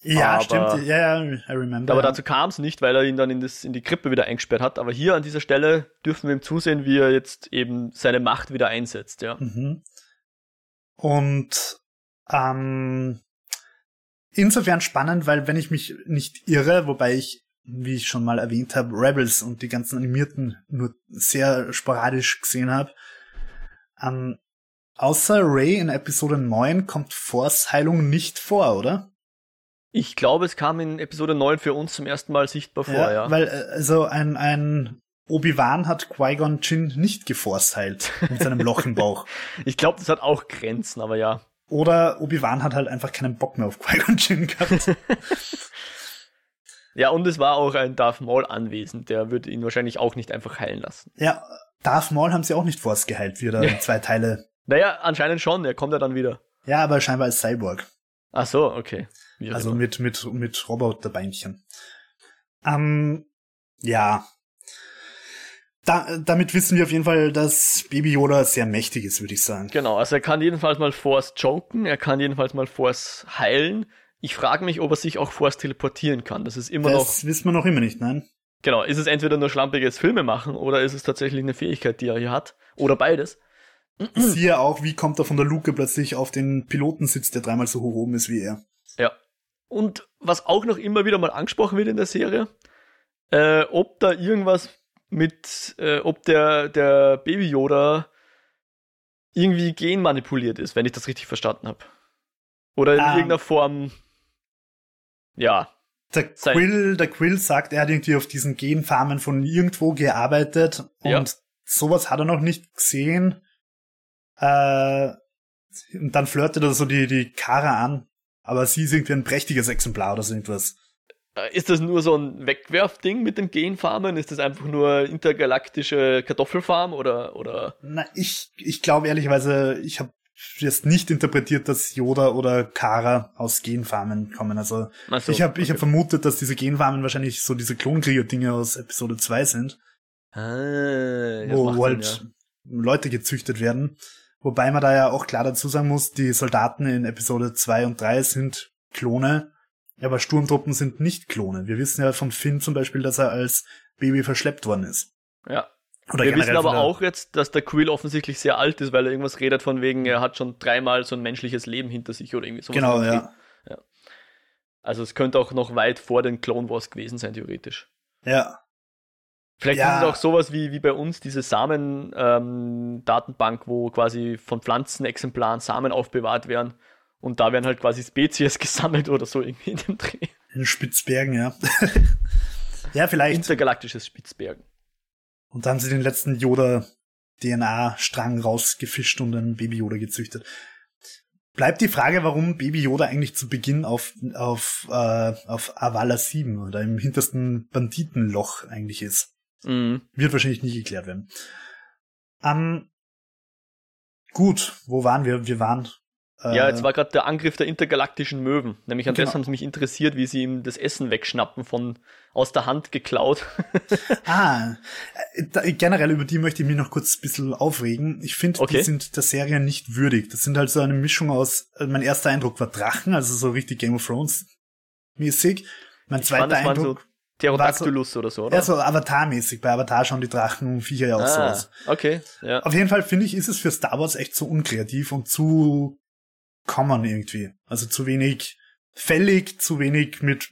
Ja, aber, stimmt. Ja, ja, I remember. Aber dazu kam es nicht, weil er ihn dann in, das, in die Krippe wieder eingesperrt hat. Aber hier an dieser Stelle dürfen wir ihm zusehen, wie er jetzt eben seine Macht wieder einsetzt, ja. Mhm. Und ähm, insofern spannend, weil wenn ich mich nicht irre, wobei ich, wie ich schon mal erwähnt habe, Rebels und die ganzen Animierten nur sehr sporadisch gesehen habe, ähm, außer Ray in Episode 9 kommt Force-Heilung nicht vor, oder? Ich glaube, es kam in Episode 9 für uns zum ersten Mal sichtbar vor, ja. ja. Weil, äh, also ein, ein Obi-Wan hat Qui-Gon Jinn nicht geforst mit seinem Loch im Bauch. ich glaube, das hat auch Grenzen, aber ja. Oder Obi-Wan hat halt einfach keinen Bock mehr auf Qui-Gon Jinn gehabt. ja, und es war auch ein Darth Maul anwesend, der würde ihn wahrscheinlich auch nicht einfach heilen lassen. Ja, Darth Maul haben sie auch nicht forst geheilt, wie er da zwei Teile. Naja, anscheinend schon, er kommt ja dann wieder. Ja, aber scheinbar als Cyborg. Ach so, okay. Also mit, mit, mit Roboterbeinchen. Ähm, ja. Da, damit wissen wir auf jeden Fall, dass Baby Yoda sehr mächtig ist, würde ich sagen. Genau, also er kann jedenfalls mal Force joken, er kann jedenfalls mal Force heilen. Ich frage mich, ob er sich auch Force teleportieren kann. Das ist immer das noch. Das wissen wir noch immer nicht, nein. Genau, ist es entweder nur schlampiges Filme machen oder ist es tatsächlich eine Fähigkeit, die er hier hat? Oder beides. Siehe auch, wie kommt er von der Luke plötzlich auf den Pilotensitz, der dreimal so hoch oben ist wie er. Ja, und was auch noch immer wieder mal angesprochen wird in der Serie, äh, ob da irgendwas mit, äh, ob der, der Baby Yoda irgendwie genmanipuliert ist, wenn ich das richtig verstanden habe. Oder in um, ähm. irgendeiner Form, ja. Der Quill, der Quill sagt, er hat irgendwie auf diesen Genfarmen von irgendwo gearbeitet und ja. sowas hat er noch nicht gesehen. Äh, und dann flirtet er so die, die Kara an aber sie ist irgendwie ein prächtiges Exemplar oder so irgendwas. Äh, ist das nur so ein Wegwerfding mit den Genfarmen? Ist das einfach nur intergalaktische Kartoffelfarm oder oder? Na, ich ich glaube ehrlicherweise, ich habe jetzt nicht interpretiert, dass Yoda oder Kara aus Genfarmen kommen. Also so, ich habe okay. ich habe vermutet, dass diese Genfarmen wahrscheinlich so diese Klonkrieger-Dinge aus Episode 2 sind. Ah, wo, wo halt Sinn, ja. Leute gezüchtet werden. Wobei man da ja auch klar dazu sagen muss, die Soldaten in Episode 2 und 3 sind Klone, aber Sturmtruppen sind nicht Klone. Wir wissen ja von Finn zum Beispiel, dass er als Baby verschleppt worden ist. Ja. Oder wir wissen aber auch jetzt, dass der Quill offensichtlich sehr alt ist, weil er irgendwas redet von wegen, er hat schon dreimal so ein menschliches Leben hinter sich oder irgendwie so. Genau, ja. ja. Also es könnte auch noch weit vor den Clone Wars gewesen sein, theoretisch. Ja. Vielleicht ja. ist es auch sowas wie, wie bei uns, diese Samen-Datenbank, ähm, wo quasi von Pflanzenexemplaren Samen aufbewahrt werden. Und da werden halt quasi Spezies gesammelt oder so irgendwie in dem Dreh. In Spitzbergen, ja. ja, vielleicht. Intergalaktisches Spitzbergen. Und da haben sie den letzten Yoda-DNA-Strang rausgefischt und ein Baby Yoda gezüchtet. Bleibt die Frage, warum Baby Yoda eigentlich zu Beginn auf, auf, äh, auf Avala 7 oder im hintersten Banditenloch eigentlich ist. Mhm. Wird wahrscheinlich nie geklärt werden. Ähm, gut, wo waren wir? Wir waren ja, jetzt äh, war gerade der Angriff der intergalaktischen Möwen. Nämlich an genau. das haben sie mich interessiert, wie sie ihm das Essen wegschnappen von aus der Hand geklaut. ah, da, generell über die möchte ich mich noch kurz ein bisschen aufregen. Ich finde, okay. die sind der Serie nicht würdig. Das sind halt so eine Mischung aus, äh, mein erster Eindruck war Drachen, also so richtig Game of Thrones mäßig. Mein zweiter fand, Eindruck. So Pterodactylus so, oder so, oder? Ja, so Avatar-mäßig. Bei Avatar schauen die Drachen und Viecher ja auch ah, so aus. Okay, ja. Auf jeden Fall finde ich, ist es für Star Wars echt zu unkreativ und zu common irgendwie. Also zu wenig fällig, zu wenig mit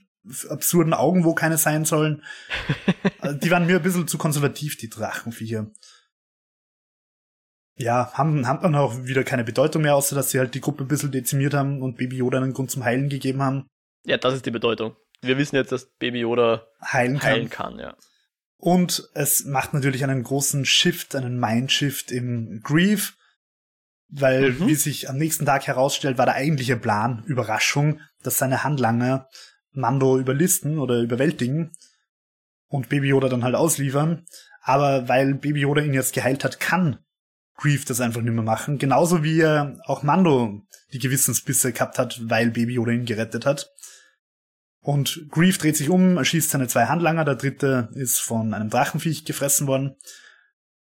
absurden Augen, wo keine sein sollen. Also die waren mir ein bisschen zu konservativ, die Drachenviecher. Ja, haben, haben dann auch wieder keine Bedeutung mehr, außer dass sie halt die Gruppe ein bisschen dezimiert haben und Baby Yoda einen Grund zum Heilen gegeben haben. Ja, das ist die Bedeutung. Wir wissen jetzt, dass Baby Yoda heilen kann. Heilen kann ja. Und es macht natürlich einen großen Shift, einen Mindshift im Grief, weil, mhm. wie sich am nächsten Tag herausstellt, war der eigentliche Plan, Überraschung, dass seine Handlanger Mando überlisten oder überwältigen und Baby Yoda dann halt ausliefern. Aber weil Baby Yoda ihn jetzt geheilt hat, kann Grief das einfach nicht mehr machen. Genauso wie er auch Mando die Gewissensbisse gehabt hat, weil Baby Yoda ihn gerettet hat. Und Grief dreht sich um, erschießt seine zwei Handlanger, der dritte ist von einem Drachenviech gefressen worden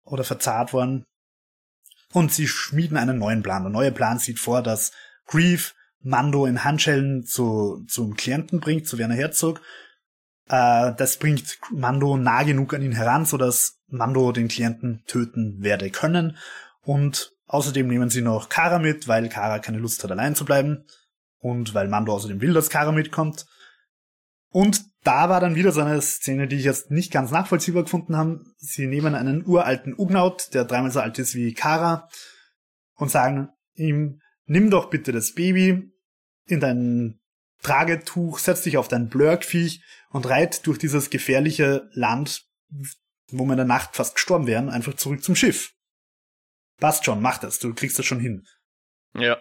oder verzahrt worden. Und sie schmieden einen neuen Plan. Der neue Plan sieht vor, dass Grief Mando in Handschellen zu, zum Klienten bringt, zu Werner Herzog. Äh, das bringt Mando nah genug an ihn heran, sodass Mando den Klienten töten werde können. Und außerdem nehmen sie noch Kara mit, weil Kara keine Lust hat, allein zu bleiben. Und weil Mando außerdem will, dass Kara mitkommt. Und da war dann wieder so eine Szene, die ich jetzt nicht ganz nachvollziehbar gefunden habe. Sie nehmen einen uralten Ugnaut, der dreimal so alt ist wie Kara, und sagen ihm, nimm doch bitte das Baby in dein Tragetuch, setz dich auf dein Blurkviech und reit durch dieses gefährliche Land, wo wir in der Nacht fast gestorben wären, einfach zurück zum Schiff. Passt schon, mach das, du kriegst das schon hin. Ja.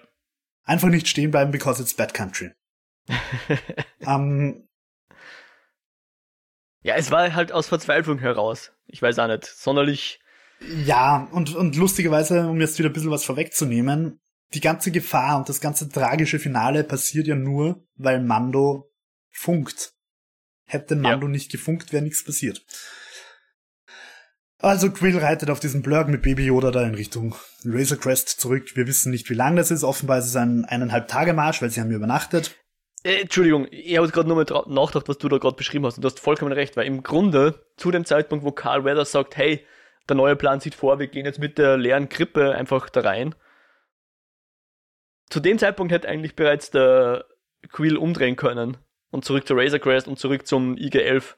Einfach nicht stehen bleiben, because it's bad country. ähm, ja, es war halt aus Verzweiflung heraus. Ich weiß auch nicht, sonderlich. Ja, und, und lustigerweise, um jetzt wieder ein bisschen was vorwegzunehmen, die ganze Gefahr und das ganze tragische Finale passiert ja nur, weil Mando funkt. Hätte Mando ja. nicht gefunkt, wäre nichts passiert. Also Quill reitet auf diesen Blurg mit Baby Yoda da in Richtung Razor Crest zurück. Wir wissen nicht, wie lang das ist. Offenbar ist es ein eineinhalb Tage Marsch, weil sie haben übernachtet. Äh, Entschuldigung, ich habe gerade nur mal nachgedacht, was du da gerade beschrieben hast. Und du hast vollkommen recht, weil im Grunde zu dem Zeitpunkt, wo Carl Weather sagt, hey, der neue Plan sieht vor, wir gehen jetzt mit der leeren Krippe einfach da rein. Zu dem Zeitpunkt hätte eigentlich bereits der Quill umdrehen können und zurück zur Razor Crest und zurück zum IG-11,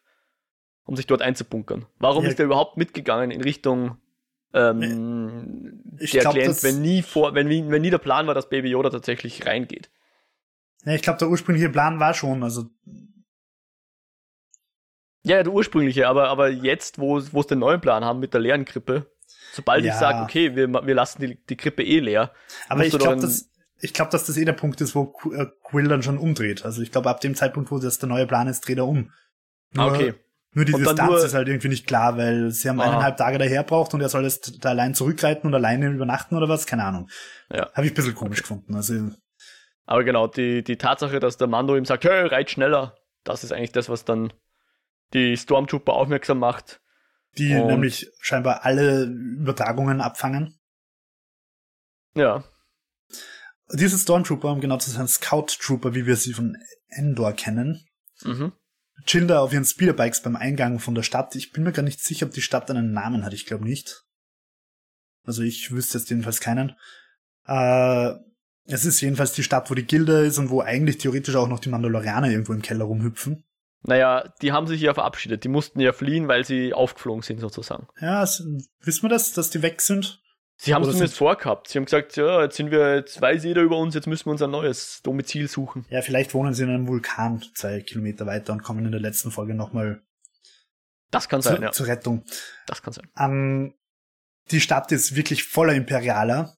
um sich dort einzubunkern. Warum ja. ist er überhaupt mitgegangen in Richtung ähm, ich der glaub, Klient, wenn nie vor, wenn, wenn nie der Plan war, dass Baby Yoda tatsächlich reingeht? Ja, ich glaube, der ursprüngliche Plan war schon, also. Ja, der ursprüngliche, aber, aber jetzt, wo es den neuen Plan haben mit der leeren Krippe, sobald ja. ich sage, okay, wir, wir lassen die, die Krippe eh leer. Aber ich glaube, dass, ich glaube, dass das eh der Punkt ist, wo äh, Quill dann schon umdreht. Also ich glaube, ab dem Zeitpunkt, wo das der neue Plan ist, dreht er um. Nur, okay. Nur die Distanz nur, ist halt irgendwie nicht klar, weil sie haben aha. eineinhalb Tage daher braucht und er soll jetzt da allein zurückreiten und alleine übernachten oder was, keine Ahnung. Ja. Habe ich ein bisschen komisch gefunden. Also aber genau, die, die Tatsache, dass der Mando ihm sagt, hey, reit schneller, das ist eigentlich das, was dann die Stormtrooper aufmerksam macht. Die Und nämlich scheinbar alle Übertragungen abfangen. Ja. Diese Stormtrooper, um genau zu sein, Scout Trooper, wie wir sie von Endor kennen, mhm. chillen da auf ihren Speederbikes beim Eingang von der Stadt. Ich bin mir gar nicht sicher, ob die Stadt einen Namen hat. Ich glaube nicht. Also ich wüsste jetzt jedenfalls keinen. Äh, es ist jedenfalls die Stadt, wo die Gilde ist und wo eigentlich theoretisch auch noch die Mandalorianer irgendwo im Keller rumhüpfen. Naja, die haben sich ja verabschiedet. Die mussten ja fliehen, weil sie aufgeflogen sind sozusagen. Ja, wissen wir das, dass die weg sind? Sie haben es zumindest vorgehabt. Sie haben gesagt, ja, jetzt sind wir, jetzt weiß jeder über uns, jetzt müssen wir uns ein neues Domizil suchen. Ja, vielleicht wohnen sie in einem Vulkan zwei Kilometer weiter und kommen in der letzten Folge nochmal das kann sein, zu, ja. zur Rettung. Das kann sein. Ähm, die Stadt ist wirklich voller Imperialer.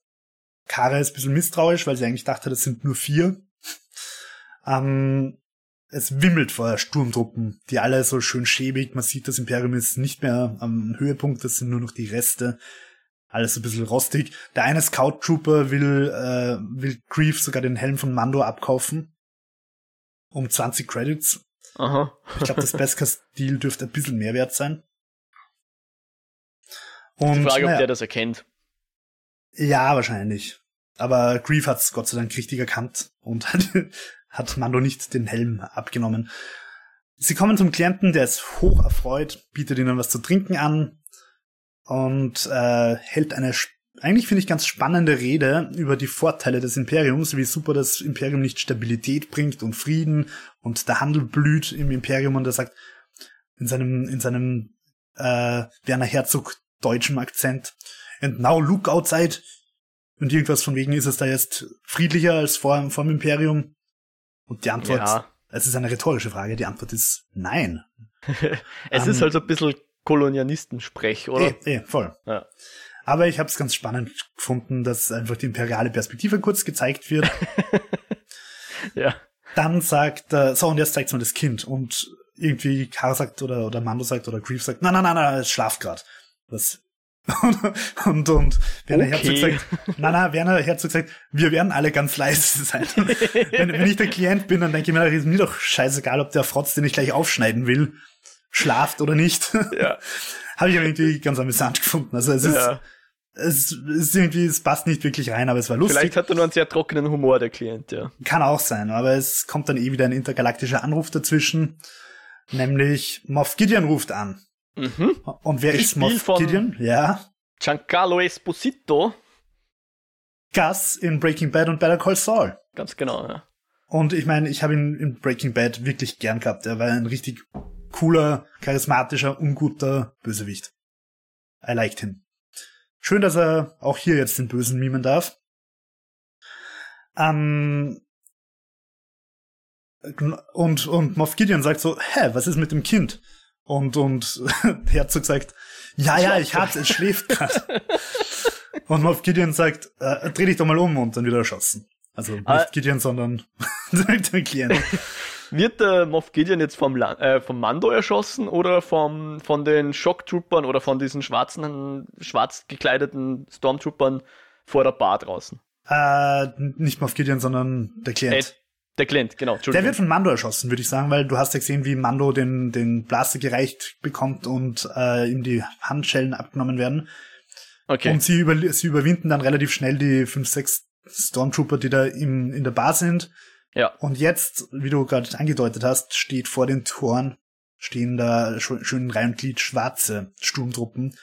Kara ist ein bisschen misstrauisch, weil sie eigentlich dachte, das sind nur vier. Ähm, es wimmelt vor Sturmtruppen, die alle so schön schäbig. Man sieht, das Imperium ist nicht mehr am Höhepunkt, das sind nur noch die Reste. Alles ein bisschen rostig. Der eine Scout Trooper will, äh, will Grief sogar den Helm von Mando abkaufen. Um 20 Credits. Aha. Ich glaube, das Beskar-Deal dürfte ein bisschen mehr wert sein. Und, die Frage, naja, ob der das erkennt. Ja, wahrscheinlich. Aber Grief hat's Gott sei Dank richtig erkannt und hat, hat Mando nicht den Helm abgenommen. Sie kommen zum Klienten, der ist hoch erfreut, bietet ihnen was zu trinken an und äh, hält eine eigentlich finde ich ganz spannende Rede über die Vorteile des Imperiums, wie super das Imperium nicht Stabilität bringt und Frieden und der Handel blüht im Imperium und er sagt in seinem in seinem äh, Werner Herzog deutschen Akzent and now look outside und irgendwas von wegen ist es da jetzt friedlicher als vor, vor dem Imperium und die Antwort ja. es ist eine rhetorische Frage die Antwort ist nein es um, ist ähm, halt so ein bisschen Kolonialistensprech, oder? Eh, eh voll. Ja. Aber ich habe es ganz spannend gefunden, dass einfach die imperiale Perspektive kurz gezeigt wird. ja. Dann sagt, äh, so und jetzt zeigt mir das Kind und irgendwie Kara sagt oder oder Mando sagt oder Grief sagt, nein, nein, nein, nein, es schlaft grad. Das und, und Werner okay. Herzog sagt, nein, nein, Werner Herzog sagt, wir werden alle ganz leise sein. wenn, wenn ich der Klient bin, dann denke ich mir, ist mir doch scheißegal, ob der Frotz, den ich gleich aufschneiden will, schlaft oder nicht. Ja. Habe ich irgendwie ganz amüsant gefunden. Also es ist, ja. es ist irgendwie, es passt nicht wirklich rein, aber es war lustig. Vielleicht hat er nur einen sehr trockenen Humor, der Klient, ja. Kann auch sein, aber es kommt dann eh wieder ein intergalaktischer Anruf dazwischen. Nämlich Moff Gideon ruft an. Mhm. Und wer ist Moff Gideon? Ja. Giancarlo Esposito. Gus in Breaking Bad und Better Call Saul. Ganz genau, ja. Und ich meine, ich habe ihn in Breaking Bad wirklich gern gehabt. Er war ein richtig cooler, charismatischer, unguter Bösewicht. I liked him. Schön, dass er auch hier jetzt den Bösen mimen darf. Ähm, und, und Moff Gideon sagt so, hä, was ist mit dem Kind? Und, und Herzog sagt, ja, ja, ich hab's, es schläft gerade. und Moff Gideon sagt, äh, dreh dich doch mal um und dann wieder erschossen. Also nicht ah. Gideon, sondern der Klient. Wird der Moff Gideon jetzt vom, äh, vom Mando erschossen oder vom, von den Shocktroopern oder von diesen schwarzen, schwarz gekleideten Stormtroopern vor der Bar draußen? Äh, nicht Moff Gideon, sondern der Klient. Der Klient, genau. Der wird von Mando erschossen, würde ich sagen, weil du hast ja gesehen, wie Mando den, den Blaster gereicht bekommt und äh, ihm die Handschellen abgenommen werden. Okay. Und sie, über, sie überwinden dann relativ schnell die fünf, sechs Stormtrooper, die da im, in der Bar sind ja. Und jetzt, wie du gerade angedeutet hast, steht vor den Toren, stehen da schön in Reihe und Glied schwarze Sturmtruppen,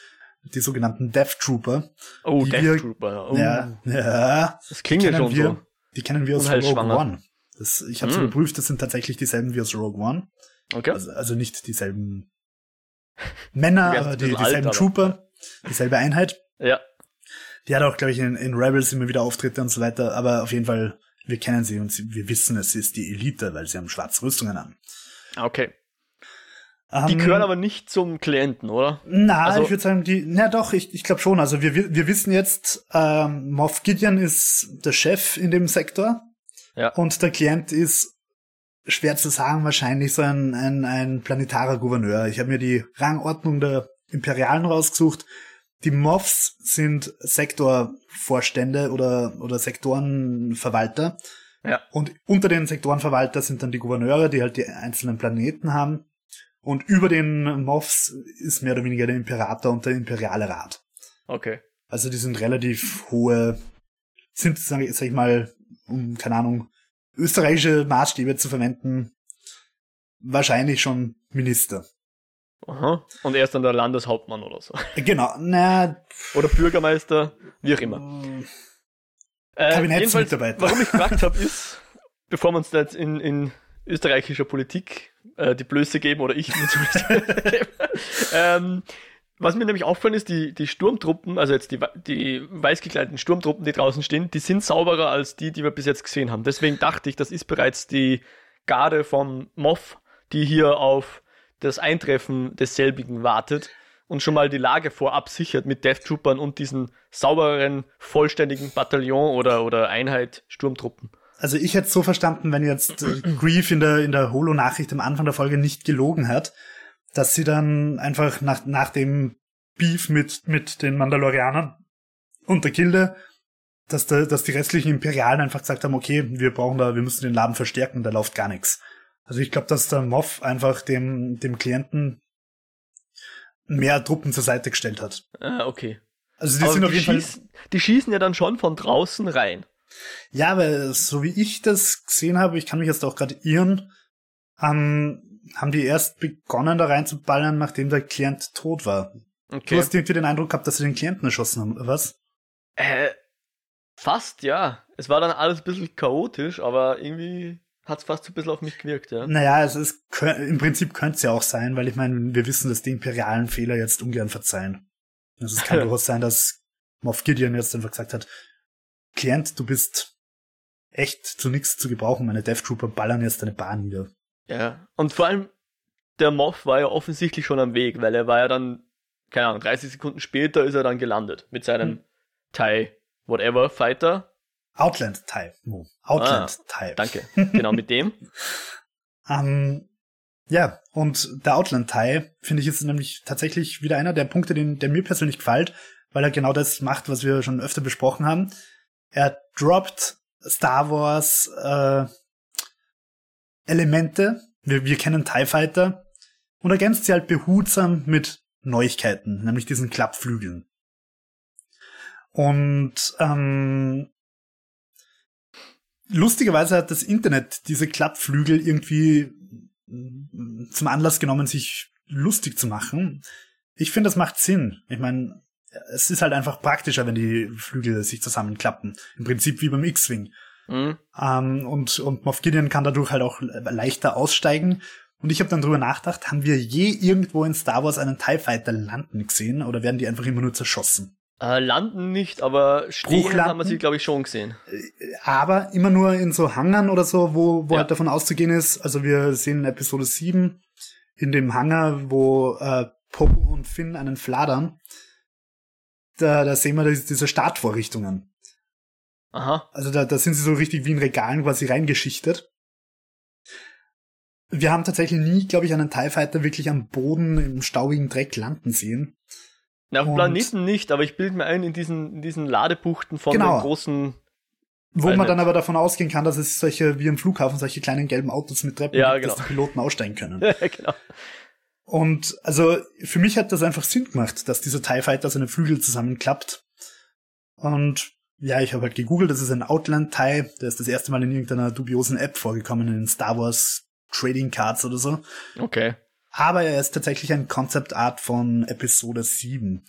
die sogenannten Death Trooper. Oh, Death wir, Trooper. Oh. Ja, ja. Das klingt ja schon wir, so. Die kennen wir aus Rogue One. Das, ich habe mm. überprüft, das sind tatsächlich dieselben wie aus Rogue One. Okay. Also, also nicht dieselben Männer, aber die, dieselben alt, Trooper, dieselbe Einheit. Ja. Die hat auch, glaube ich, in, in Rebels immer wieder Auftritte und so weiter, aber auf jeden Fall wir kennen sie und sie, wir wissen, es ist die Elite, weil sie haben schwarze Rüstungen an. Okay. Um, die ähm, gehören aber nicht zum Klienten, oder? Na, also, ich würde sagen, die, na doch, ich, ich glaube schon. Also wir, wir wissen jetzt, ähm, Moff Gideon ist der Chef in dem Sektor. Ja. Und der Klient ist, schwer zu sagen, wahrscheinlich so ein, ein, ein planetarer Gouverneur. Ich habe mir die Rangordnung der Imperialen rausgesucht. Die Moffs sind Sektorvorstände oder, oder Sektorenverwalter. Ja. Und unter den Sektorenverwalter sind dann die Gouverneure, die halt die einzelnen Planeten haben. Und über den Moffs ist mehr oder weniger der Imperator und der imperiale Rat. Okay. Also die sind relativ hohe, sind, sag ich, sag ich mal, um, keine Ahnung, österreichische Maßstäbe zu verwenden, wahrscheinlich schon Minister. Aha. Und er ist dann der Landeshauptmann oder so. Genau, na. Oder Bürgermeister, wie auch immer. Äh, Kabinettsmitarbeiter. Warum ich gefragt habe, ist, bevor wir uns da jetzt in, in österreichischer Politik äh, die Blöße geben, oder ich mir zumindest geben, ähm, was mir nämlich auffallen ist, die, die Sturmtruppen, also jetzt die, die weiß gekleideten Sturmtruppen, die draußen stehen, die sind sauberer als die, die wir bis jetzt gesehen haben. Deswegen dachte ich, das ist bereits die Garde vom Moff, die hier auf das Eintreffen desselbigen wartet und schon mal die Lage vorab sichert mit Death Troopern und diesen saubereren, vollständigen Bataillon oder, oder Einheit Sturmtruppen. Also ich hätte es so verstanden, wenn jetzt äh, Grief in der, in der Holo-Nachricht am Anfang der Folge nicht gelogen hat, dass sie dann einfach nach, nach dem Beef mit, mit den Mandalorianern und der Gilde, dass, der, dass die restlichen Imperialen einfach gesagt haben, okay, wir brauchen da, wir müssen den Laden verstärken, da läuft gar nichts. Also ich glaube, dass der Moff einfach dem, dem Klienten mehr Truppen zur Seite gestellt hat. Ah, okay. Also die Aber sind auf jeden Fall. schießen, die schießen ja dann schon von draußen rein. Ja, weil so wie ich das gesehen habe, ich kann mich jetzt auch gerade irren, ähm, haben die erst begonnen da reinzuballern, nachdem der Klient tot war. Du Okay. hast irgendwie den Eindruck gehabt, dass sie den Klienten erschossen haben, oder was? Äh, fast, ja. Es war dann alles ein bisschen chaotisch, aber irgendwie hat es fast so ein bisschen auf mich gewirkt, ja. Naja, es ist, kö- im Prinzip könnte es ja auch sein, weil ich meine, wir wissen, dass die imperialen Fehler jetzt ungern verzeihen. Also es kann durchaus sein, dass Moff Gideon jetzt einfach gesagt hat, Klient, du bist echt zu nichts zu gebrauchen, meine Death Trooper ballern jetzt deine Bahn nieder. Ja. Und vor allem, der Moff war ja offensichtlich schon am Weg, weil er war ja dann, keine Ahnung, 30 Sekunden später ist er dann gelandet mit seinem Hm. TIE Whatever Fighter. Outland Type. Mo. Outland Type. Danke. Genau mit dem. Ähm, ja, und der Outland Tie, finde ich, ist nämlich tatsächlich wieder einer der Punkte, den, der mir persönlich gefällt, weil er genau das macht, was wir schon öfter besprochen haben. Er droppt Star Wars äh, Elemente, wir, wir kennen TIE Fighter, und ergänzt sie halt behutsam mit Neuigkeiten, nämlich diesen Klappflügeln. Und ähm, lustigerweise hat das Internet diese Klappflügel irgendwie mm, zum Anlass genommen, sich lustig zu machen. Ich finde, das macht Sinn. Ich meine, es ist halt einfach praktischer, wenn die Flügel sich zusammenklappen. Im Prinzip wie beim X-Wing. Mhm. Ähm, und, und Moff Gideon kann dadurch halt auch leichter aussteigen. Und ich habe dann drüber nachgedacht, haben wir je irgendwo in Star Wars einen TIE Fighter landen gesehen oder werden die einfach immer nur zerschossen? Äh, landen nicht, aber stehen haben wir sie, glaube ich, schon gesehen. aber immer nur in so Hangern oder so, wo, wo Ja. halt davon auszugehen ist. Also wir sehen in Episode 7 in dem Hangar, wo äh, Poe und Finn einen fladern. Da, da sehen wir diese Startvorrichtungen. Aha. Also da, da sind sie so richtig wie in Regalen quasi reingeschichtet. Wir haben tatsächlich nie, glaube ich, einen TIE Fighter wirklich am Boden im staubigen Dreck landen sehen. Na, auf dem Planeten nicht, aber ich bilde mir ein, in diesen, in diesen Ladebuchten von Genau. den großen. Wo man dann aber davon ausgehen kann, dass es solche, wie im Flughafen, solche kleinen gelben Autos mit Treppen Ja, gibt, genau. dass die Piloten aussteigen können. genau. Und also für mich hat das einfach Sinn gemacht, dass dieser TIE Fighter seine Flügel zusammenklappt. Und ja, ich habe halt gegoogelt, das ist ein Outland TIE, der ist das erste Mal in irgendeiner dubiosen App vorgekommen, in Star Wars Trading Cards oder so. Okay. Aber er ist tatsächlich ein Concept Art von Episode 7.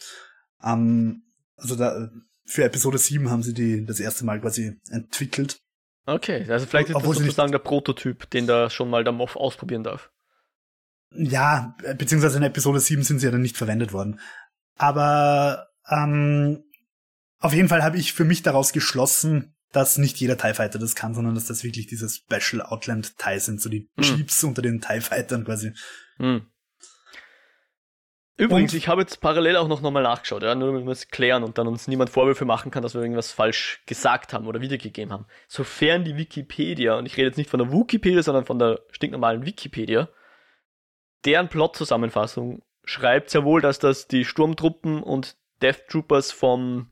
Ähm, also da, für Episode 7 haben sie die das erste Mal quasi entwickelt. Okay, also vielleicht ist Obwohl das sozusagen der Prototyp, den da schon mal der Moff ausprobieren darf. Ja, äh, beziehungsweise in Episode 7 sind sie ja dann nicht verwendet worden. Aber ähm, auf jeden Fall habe ich für mich daraus geschlossen, dass nicht jeder TIE Fighter das kann, sondern dass das wirklich diese Special Outland TIE sind, so die Hm. Jeeps unter den TIE Fightern quasi. Hm. Übrigens, Und- ich habe jetzt parallel auch noch nochmal nachgeschaut, ja, nur damit wir es klären und dann uns niemand Vorwürfe machen kann, dass wir irgendwas falsch gesagt haben oder wiedergegeben haben. Sofern die Wikipedia, und ich rede jetzt nicht von der Wikipedia, sondern von der stinknormalen Wikipedia, deren Plot-Zusammenfassung schreibt sehr wohl, dass das die Sturmtruppen und Death Troopers vom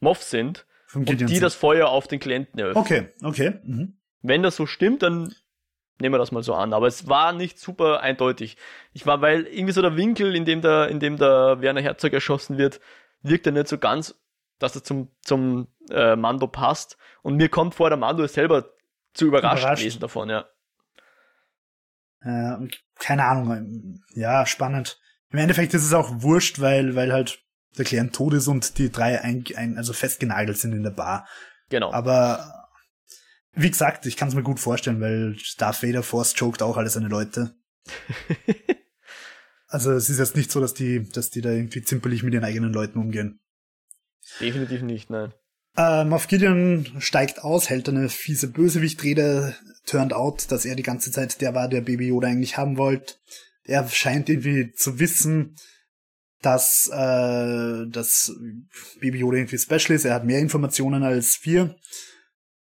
Moff sind und die das Feuer auf den Klienten eröffnen. Okay, okay. Mhm. Wenn das so stimmt, dann nehmen wir das mal so an. Aber es war nicht super eindeutig. Ich war, weil irgendwie so der Winkel, in dem der, in dem der Werner Herzog erschossen wird, wirkt ja nicht so ganz, dass er zum, zum äh, Mando passt. Und mir kommt vor, der Mando ist selber zu überrascht, Überrascht. gewesen davon, ja. Äh, keine Ahnung. ähm, Ja, spannend. Im Endeffekt ist es auch wurscht, weil, weil halt der Klient tot ist und die drei ein, ein, also festgenagelt sind in der Bar. Genau. Aber wie gesagt, ich kann es mir gut vorstellen, weil Darth Vader Force choked auch alle seine Leute. Also es ist jetzt nicht so, dass die, dass die da irgendwie zimperlich mit ihren eigenen Leuten umgehen. Definitiv nicht, nein. Äh, Moff Gideon steigt aus, hält eine fiese Bösewichtrede, turned out, dass er die ganze Zeit der war, der Baby Yoda eigentlich haben wollte. Er scheint irgendwie zu wissen, dass, äh, dass Baby Yoda irgendwie special ist. Er hat mehr Informationen als wir.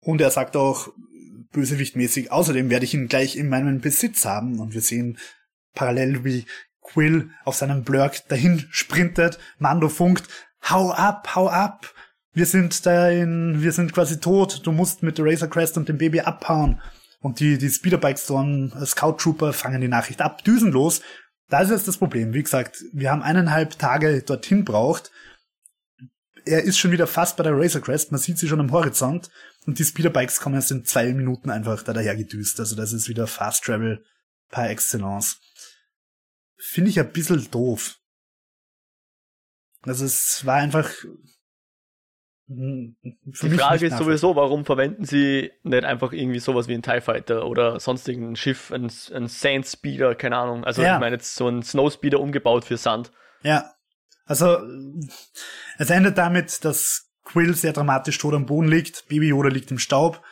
Und er sagt auch, Bösewichtmäßig. Außerdem werde ich ihn gleich in meinem Besitz haben und wir sehen parallel wie Quill auf seinem Blurk dahin sprintet, Mando funkt, hau ab, hau ab, wir sind da in, wir sind quasi tot, du musst mit der Razor Crest und dem Baby abhauen. Und die, die Speederbikes, ein Scout Trooper fangen die Nachricht ab, düsen los. Da ist jetzt das Problem. Wie gesagt, wir haben eineinhalb Tage dorthin braucht. Er ist schon wieder fast bei der Razor Crest, man sieht sie schon am Horizont und die Speederbikes kommen erst in zwei Minuten einfach da daher gedüst. Also das ist wieder Fast Travel par excellence. Finde ich ein bisschen doof. Also es war einfach hm, die Frage ist sowieso, warum verwenden sie nicht einfach irgendwie sowas wie ein TIE Fighter oder sonstigen Schiff, ein, ein Sand Speeder, keine Ahnung. Also ja. ich meine jetzt so ein Snow Speeder umgebaut für Sand. Ja. Also es endet damit, dass Quill sehr dramatisch tot am Boden liegt, Baby Yoda liegt im Staub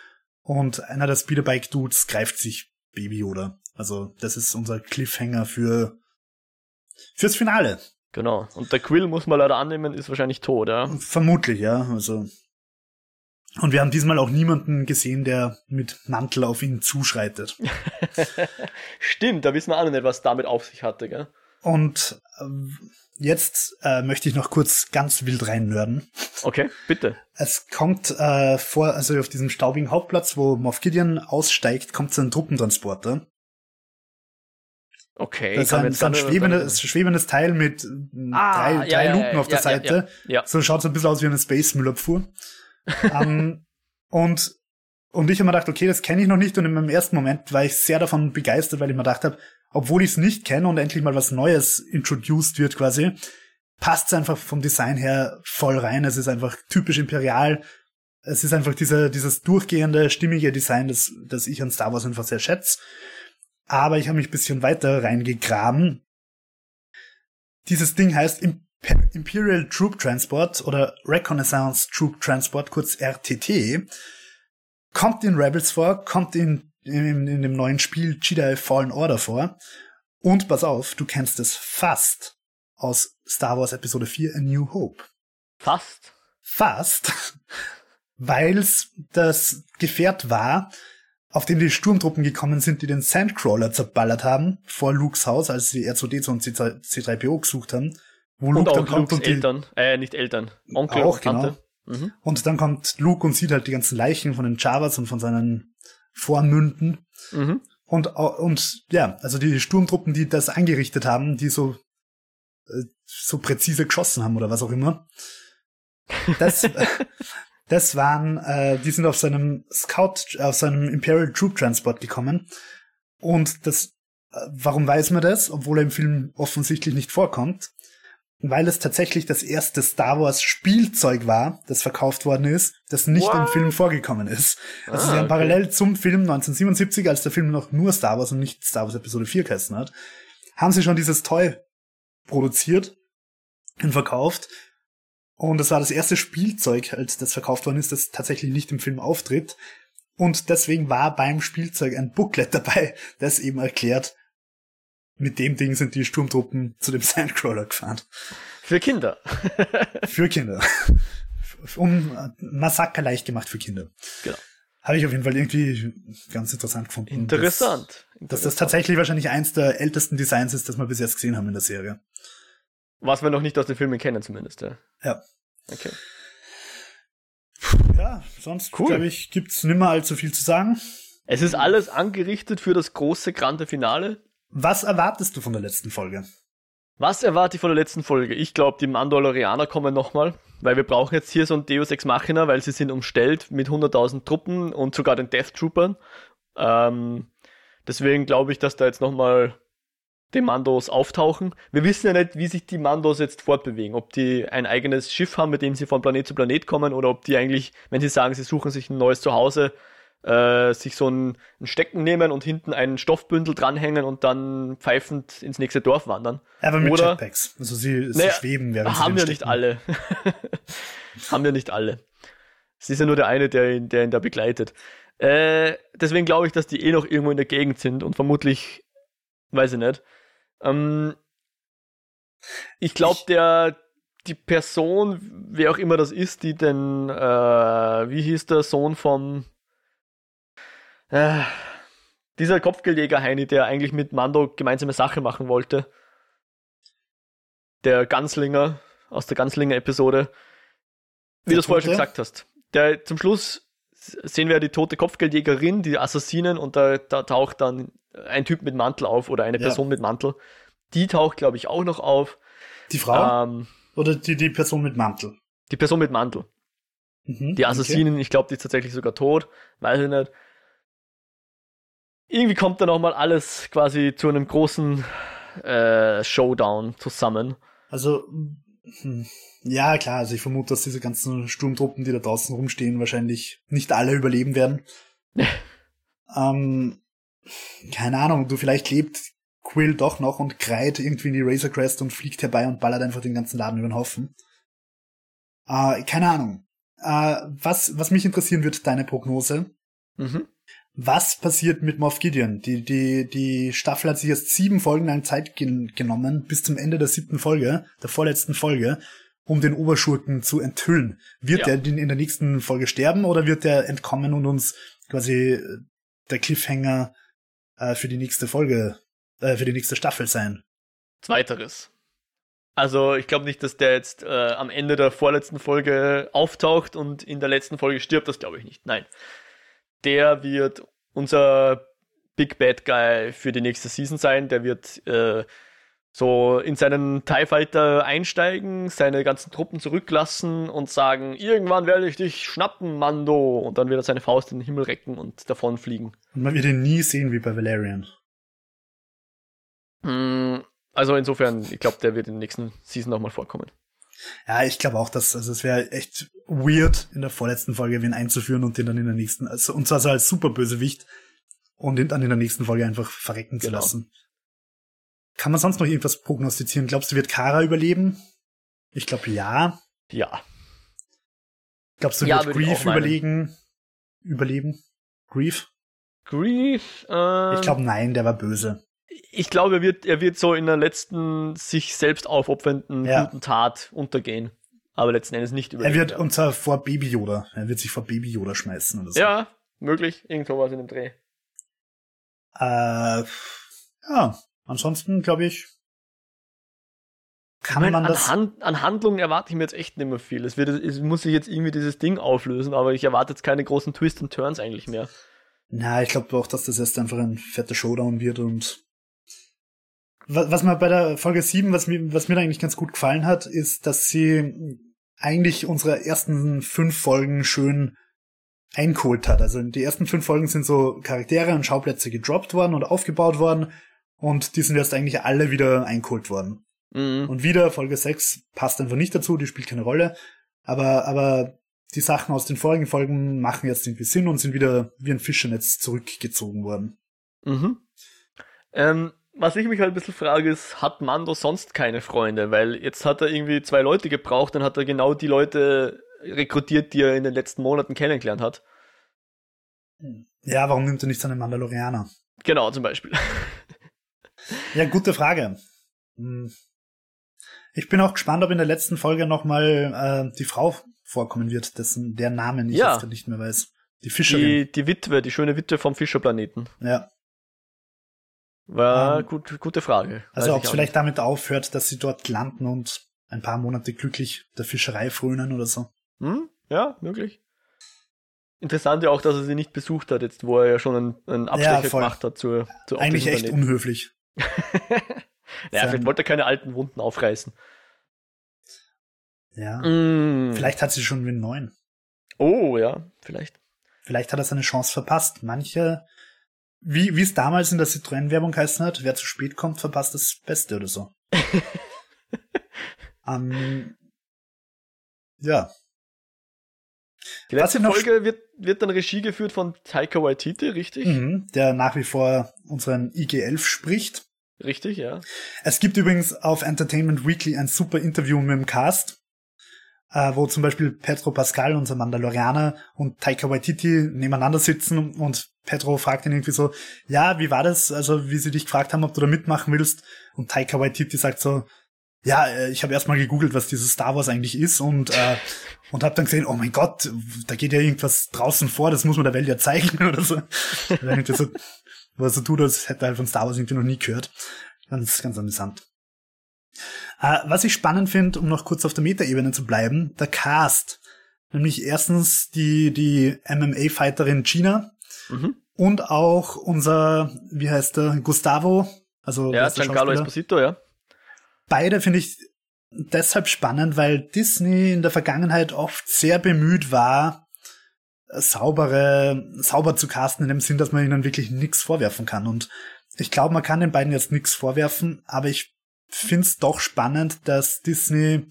und einer der Speederbike Dudes greift sich Baby Yoda. Also das ist unser Cliffhanger für fürs Finale. Genau. Und der Quill, muss man leider annehmen, ist wahrscheinlich tot, ja? Vermutlich, ja. Also. Und wir haben diesmal auch niemanden gesehen, der mit Mantel auf ihn zuschreitet. Stimmt, da wissen wir alle nicht, was damit auf sich hatte, gell? Und äh, jetzt äh, möchte ich noch kurz ganz wild rein nörden. Okay, bitte. Es kommt äh, vor, also auf diesem staubigen Hauptplatz, wo Moff Gideon aussteigt, kommt so ein Truppentransporter. Okay. Das ist ein, so ein schwebendes, schwebendes Teil mit ah, drei, drei ja, Luken ja, auf der Seite. So schaut so ein bisschen aus wie eine Space Müllabfuhr. um, ähm, und, und ich habe mir gedacht, okay, das kenne ich noch nicht. Und in meinem ersten Moment war ich sehr davon begeistert, weil ich mir gedacht habe, obwohl ich es nicht kenne und endlich mal was Neues introduced wird quasi, passt es einfach vom Design her voll rein. Es ist einfach typisch imperial. Es ist einfach dieser, dieses durchgehende, stimmige Design, das, das ich an Star Wars einfach sehr schätze aber ich habe mich ein bisschen weiter reingegraben. Dieses Ding heißt Imperial Troop Transport oder Reconnaissance Troop Transport, kurz RTT. Kommt in Rebels vor, kommt in, in, in dem neuen Spiel Jedi Fallen Order vor. Und pass auf, du kennst es fast aus Star Wars Episode 4 A New Hope. Fast? Fast. Weil's das Gefährt war, auf dem die Sturmtruppen gekommen sind, die den Sandcrawler zerballert haben, vor Lukes Haus, als sie R2D2 und C3PO gesucht haben. Wo Luke und dann kommt Lukes und die, Eltern, äh, nicht Eltern, Onkel auch, und Tante. Genau. Mhm. Und dann kommt Luke und sieht halt die ganzen Leichen von den Javas und von seinen Vormünden. Mhm. Und, und ja, also die Sturmtruppen, die das angerichtet haben, die so, äh, so präzise geschossen haben oder was auch immer. Das, Das waren, äh, die sind auf seinem Scout, auf seinem Imperial Troop Transport gekommen. Und das, äh, warum weiß man das? Obwohl er im Film offensichtlich nicht vorkommt. Weil es tatsächlich das erste Star Wars Spielzeug war, das verkauft worden ist, das nicht What? im Film vorgekommen ist. Also ah, sie haben okay. parallel zum Film 1977, als der Film noch nur Star Wars und nicht Star Wars Episode 4 geheißen hat, haben sie schon dieses Toy produziert und verkauft und das war das erste Spielzeug, als das verkauft worden ist, das tatsächlich nicht im Film auftritt. Und deswegen war beim Spielzeug ein Booklet dabei, das eben erklärt, mit dem Ding sind die Sturmtruppen zu dem Sandcrawler gefahren. Für Kinder. für Kinder. Um Massaker leicht gemacht für Kinder. Genau. Habe ich auf jeden Fall irgendwie ganz interessant gefunden. Interessant. Dass, Interessant. dass das tatsächlich wahrscheinlich eins der ältesten Designs ist, das wir bis jetzt gesehen haben in der Serie. Was wir noch nicht aus den Filmen kennen, zumindest, ja. Ja. Okay. Ja, sonst, cool. glaube ich, gibt's nimmer allzu viel zu sagen. Es ist alles angerichtet für das große, grande Finale. Was erwartest du von der letzten Folge? Was erwarte ich von der letzten Folge? Ich glaube, die Mandalorianer kommen nochmal, weil wir brauchen jetzt hier so ein Deus Ex Machina, weil sie sind umstellt mit 100.000 Truppen und sogar den Death Troopern. Ähm, deswegen glaube ich, dass da jetzt nochmal die Mandos auftauchen. Wir wissen ja nicht, wie sich die Mandos jetzt fortbewegen. Ob die ein eigenes Schiff haben, mit dem sie von Planet zu Planet kommen, oder ob die eigentlich, wenn sie sagen, sie suchen sich ein neues Zuhause, äh, sich so ein, ein, Stecken nehmen und hinten ein Stoffbündel dranhängen und dann pfeifend ins nächste Dorf wandern. Aber mit oder, Jetpacks. Also sie, sie naja, schweben, während sie Haben wir nicht alle. haben wir nicht alle. Es ist ja nur der eine, der ihn, der ihn da begleitet. Äh, deswegen glaube ich, dass die eh noch irgendwo in der Gegend sind und vermutlich, weiß ich nicht, ähm, ich glaube, der die Person, wer auch immer das ist, die den, äh, wie hieß der Sohn vom Äh, dieser Kopfgeldjäger Heini, der eigentlich mit Mando gemeinsame Sache machen wollte. Der Ganslinger aus der Ganslinger-Episode. Wie du es vorher schon gesagt hast. Der zum Schluss sehen wir die tote Kopfgeldjägerin, die Assassinen, und da, da taucht dann ein Typ mit Mantel auf oder eine Person ja. mit Mantel. Die taucht, glaube ich, auch noch auf. Die Frau? Ähm, oder die, die Person mit Mantel? Die Person mit Mantel. Mhm, die Assassinen, okay. ich glaube, die ist tatsächlich sogar tot. Weiß ich nicht. Irgendwie kommt dann auch mal alles quasi zu einem großen äh, Showdown zusammen. Also, ja, klar, also ich vermute, dass diese ganzen Sturmtruppen, die da draußen rumstehen, wahrscheinlich nicht alle überleben werden. ähm, keine Ahnung, du vielleicht lebt Quill doch noch und kreit irgendwie in die Razor Crest und fliegt herbei und ballert einfach den ganzen Laden über den Haufen. Äh, keine Ahnung. Äh, was, was mich interessieren wird, deine Prognose. Mhm. Was passiert mit Moff Gideon? Die, die, die Staffel hat sich jetzt sieben Folgen lang Zeit gen genommen, bis zum Ende der siebten Folge, der vorletzten Folge, um den Oberschurken zu enthüllen. Wird ja. er in der nächsten Folge sterben oder wird er entkommen und uns quasi äh, der Cliffhanger äh, für die nächste Folge, äh, für die nächste Staffel sein? Zweiteres. Also ich glaube nicht, dass der jetzt äh, am Ende der vorletzten Folge auftaucht und in der letzten Folge stirbt, das glaube ich nicht. Nein der wird unser Big Bad Guy für die nächste Season sein. Der wird äh, so in seinen TIE Fighter einsteigen, seine ganzen Truppen zurücklassen und sagen, irgendwann werde ich dich schnappen, Mando. Und dann wird er seine Faust in den Himmel recken und davonfliegen. Und man wird ihn nie sehen wie bei Valerian. Mm, also insofern, ich glaube, der wird in der nächsten Season nochmal vorkommen. Ja, ich glaube auch, dass also es wäre echt weird, in der vorletzten Folge wen einzuführen und den dann in der nächsten, also, und zwar so als Superbösewicht und ihn dann in der nächsten Folge einfach verrecken zu genau. lassen. Kann man sonst noch irgendwas prognostizieren? Glaubst du, wird Kara überleben? Ich glaube ja. Ja. Glaubst du, ja, wird Grief überlegen? Überleben? Grief? Grief? Ähm, ich glaube nein, der war böse ich glaube, er wird, er wird so in der letzten sich selbst aufopfernden ja. guten Tat untergehen. Aber letzten Endes nicht überleben. Er wird unter vor Baby Yoda. Er wird sich vor Baby Yoda schmeißen oder so. Ja, möglich. Irgendwo was in dem Dreh. Äh, ja, ansonsten glaube ich, kann ich mein, man das. An, Hand, an, Handlungen erwarte ich mir jetzt echt nicht mehr viel. Es, wird, es muss sich jetzt irgendwie dieses Ding auflösen, aber ich erwarte jetzt keine großen Twists und Turns eigentlich mehr. Na, ich glaube auch, dass das erst einfach ein fetter Showdown wird und was mir bei der Folge 7, was mir, was mir da eigentlich ganz gut gefallen hat, ist, dass sie eigentlich unsere ersten fünf Folgen schön eingeholt hat. Also die ersten fünf Folgen sind so Charaktere und Schauplätze gedroppt worden und aufgebaut worden und die sind jetzt eigentlich alle wieder eingeholt worden. Mhm. Und wieder Folge 6 passt einfach nicht dazu, die spielt keine Rolle. Aber, aber die Sachen aus den vorigen Folgen machen jetzt irgendwie Sinn und sind wieder wie ein Fischernetz zurückgezogen worden. Mhm. Ähm, was ich mich halt ein bisschen frage, ist, hat Mando sonst keine Freunde? Weil jetzt hat er irgendwie zwei Leute gebraucht, dann hat er genau die Leute rekrutiert, die er in den letzten Monaten kennengelernt hat. Ja, warum nimmt er nicht seine Mandalorianer? Genau, zum Beispiel. ja, gute Frage. Hm. Ich bin auch gespannt, ob in der letzten Folge nochmal äh, die Frau vorkommen wird, dessen der Namen ich ja. jetzt nicht mehr weiß. Die Fischerin. Die, die Witwe, die schöne Witwe vom Fischerplaneten. Ja. War ähm, gut, gute Frage. Also ob es vielleicht nicht. damit aufhört, dass sie dort landen und ein paar Monate glücklich der Fischerei frönen oder so. Hm? Ja, möglich. Interessant ja auch, dass er sie nicht besucht hat, jetzt wo er ja schon einen, einen Abstecher ja, gemacht hat zur, zur Eigentlich echt unhöflich. ja, vielleicht wollte er keine alten Wunden aufreißen. Ja. Mm. Vielleicht hat sie schon einen neuen. Oh, ja, vielleicht. Vielleicht hat er seine Chance verpasst. Manche wie, wie es damals in der Citroën-Werbung geheißen hat, wer zu spät kommt, verpasst das Beste oder so. ähm, ja. Die letzte Folge wird, wird dann Regie geführt von Taika Waititi, richtig? Mhm, der nach wie vor unseren IG-11 spricht. Richtig, ja. Es gibt übrigens auf Entertainment Weekly ein super Interview mit dem Cast, äh, wo zum Beispiel Pedro Pascal, unser Mandalorianer, und Taika Waititi nebeneinander sitzen und Pedro fragt ihn irgendwie so, ja, wie war das? Also, wie sie dich gefragt haben, ob du da mitmachen willst. Und Taika Waititi sagt so, ja, äh, ich habe erstmal gegoogelt, was dieses Star Wars eigentlich ist und äh, und habe dann gesehen, oh mein Gott, da geht ja irgendwas draußen vor, das muss man der Welt ja zeigen oder so. so was er tut, als hätte er halt von Star Wars irgendwie noch nie gehört. Ganz, ganz amüsant. Äh, was ich spannend finde, um noch kurz auf der Metaebene zu bleiben, der Cast. Nämlich erstens die, die MMA-Fighterin Gina mhm. und auch unser, wie heißt der, Gustavo. Also ja, Giancarlo Esposito, ja. Beide finde ich deshalb spannend, weil Disney in der Vergangenheit oft sehr bemüht war, saubere, sauber zu casten, in dem Sinn, dass man ihnen wirklich nichts vorwerfen kann. Und ich glaube, man kann den beiden jetzt nichts vorwerfen, aber ich finde es doch spannend, dass Disney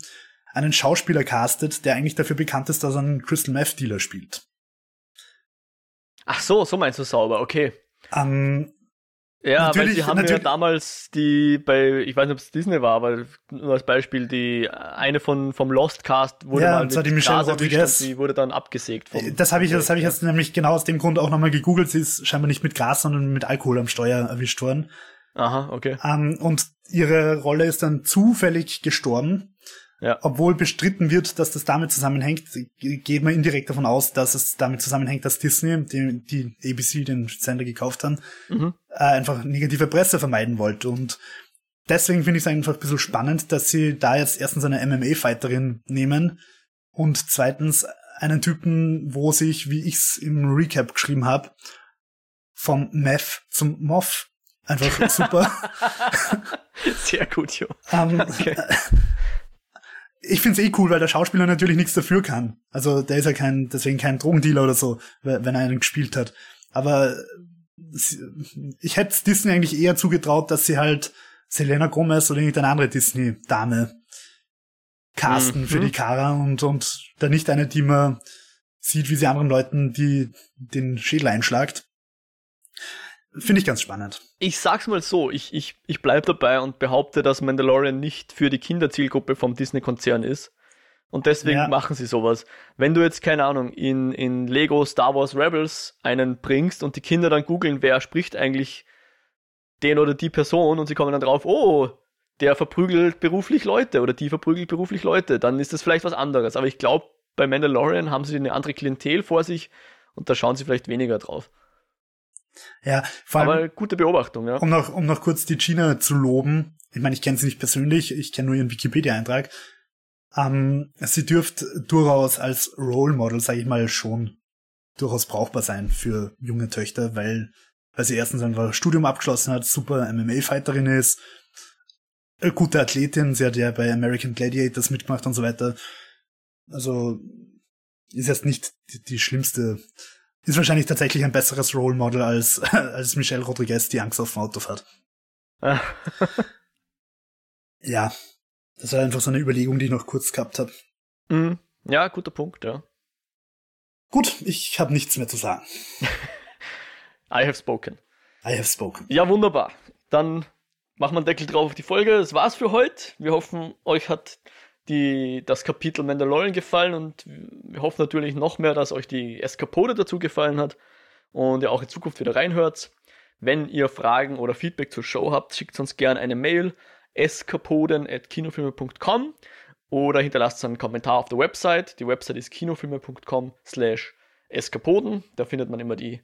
einen Schauspieler castet, der eigentlich dafür bekannt ist, dass er einen Crystal Meth Dealer spielt. Ach so, so meinst du sauber, okay. Ähm, ja, weil sie haben ja damals die bei, ich weiß nicht, ob es Disney war, aber nur als Beispiel, die eine von vom Lost Cast wurde ja, mal mit die Michelle Rodriguez. die wurde dann abgesägt. Vom das habe ich, das habe ich jetzt nämlich genau aus dem Grund auch nochmal gegoogelt. Sie ist scheinbar nicht mit Gras, sondern mit Alkohol am Steuer erwischt worden. Aha, okay. Ähm, und ihre Rolle ist dann zufällig gestorben. Ja. Obwohl bestritten wird, dass das damit zusammenhängt, geht man indirekt davon aus, dass es damit zusammenhängt, dass Disney, die, die ABC den Sender gekauft haben, mhm. äh, einfach negative Presse vermeiden wollte. Und deswegen finde ich es einfach ein bisschen spannend, dass sie da jetzt erstens eine MMA-Fighterin nehmen und zweitens einen Typen, wo sich, wie ich's im Recap geschrieben habe, vom Meth zum Moff einfach super. Sehr gut, Jo. Um, ähm, okay ich find's eh cool, weil der Schauspieler natürlich nichts dafür kann. Also der ist ja kein, deswegen kein Drogendealer oder so, wenn er einen gespielt hat. Aber ich hätte Disney eigentlich eher zugetraut, dass sie halt Selena Gomez oder irgendeine andere Disney-Dame casten mhm. für die Kara und, und da nicht eine, die man sieht, wie sie anderen Leuten die den Schädel einschlagt. Finde ich ganz spannend. Ich sag's mal so, ich, ich, ich bleib dabei und behaupte, dass Mandalorian nicht für die Kinderzielgruppe vom Disney-Konzern ist. Und deswegen ja. machen sie sowas. Wenn du jetzt, keine Ahnung, in, in Lego Star Wars Rebels einen bringst und die Kinder dann googeln, wer spricht eigentlich den oder die Person und sie kommen dann drauf, oh, der verprügelt beruflich Leute oder die verprügelt beruflich Leute, dann ist das vielleicht was anderes. Aber ich glaube, bei Mandalorian haben sie eine andere Klientel vor sich und da schauen sie vielleicht weniger drauf. Ja, vor allem, Aber gute Beobachtung, ja. Um noch, um noch kurz die Gina zu loben. Ich meine, ich kenne sie nicht persönlich, ich kenne nur ihren Wikipedia-Eintrag. Ähm, sie dürfte durchaus als Role Model, sage ich mal, schon durchaus brauchbar sein für junge Töchter, weil, weil sie erstens einfach Studium abgeschlossen hat, super MMA-Fighterin ist, gute Athletin, sie hat ja bei American Gladiators mitgemacht und so weiter. Also ist jetzt nicht die, die schlimmste ist wahrscheinlich tatsächlich ein besseres Role Model als, als Michelle Rodriguez, die Angst auf dem Auto fährt. Ah. ja, das war einfach so eine Überlegung, die ich noch kurz gehabt habe. Mhm. Ja, guter Punkt, ja. Gut, ich habe nichts mehr zu sagen. I have spoken. I have spoken. Ja, wunderbar. Dann machen wir einen Deckel drauf auf die Folge. Das war's für heute. Wir hoffen, euch hat die, das Kapitel Mandalorian gefallen und wir hoffen natürlich noch mehr, dass euch die Eskapode dazu gefallen hat und ihr auch in Zukunft wieder reinhört. Wenn ihr Fragen oder Feedback zur Show habt, schickt uns gerne eine Mail eskapoden.kinofilme.com oder hinterlasst einen Kommentar auf der Website. Die Website ist kinofilme.com slash eskapoden. Da findet man immer die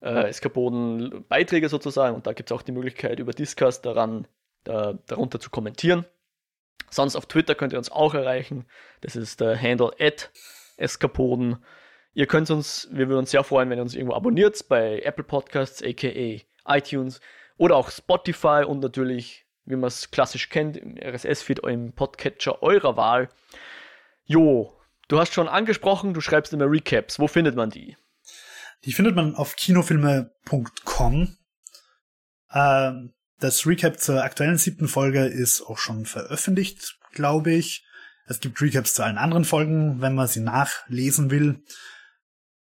äh, Eskapoden-Beiträge sozusagen und da gibt es auch die Möglichkeit, über Discuss daran, da, darunter zu kommentieren. Sonst auf Twitter könnt ihr uns auch erreichen. Das ist der Handle at Eskapoden. Ihr könnt uns, wir würden uns sehr freuen, wenn ihr uns irgendwo abonniert bei Apple Podcasts, aka iTunes oder auch Spotify und natürlich, wie man es klassisch kennt, im RSS-Feed, im Podcatcher eurer Wahl. Jo, du hast schon angesprochen, du schreibst immer Recaps. Wo findet man die? Die findet man auf kinofilme.com. Ähm, das Recap zur aktuellen siebten Folge ist auch schon veröffentlicht, glaube ich. Es gibt Recaps zu allen anderen Folgen, wenn man sie nachlesen will.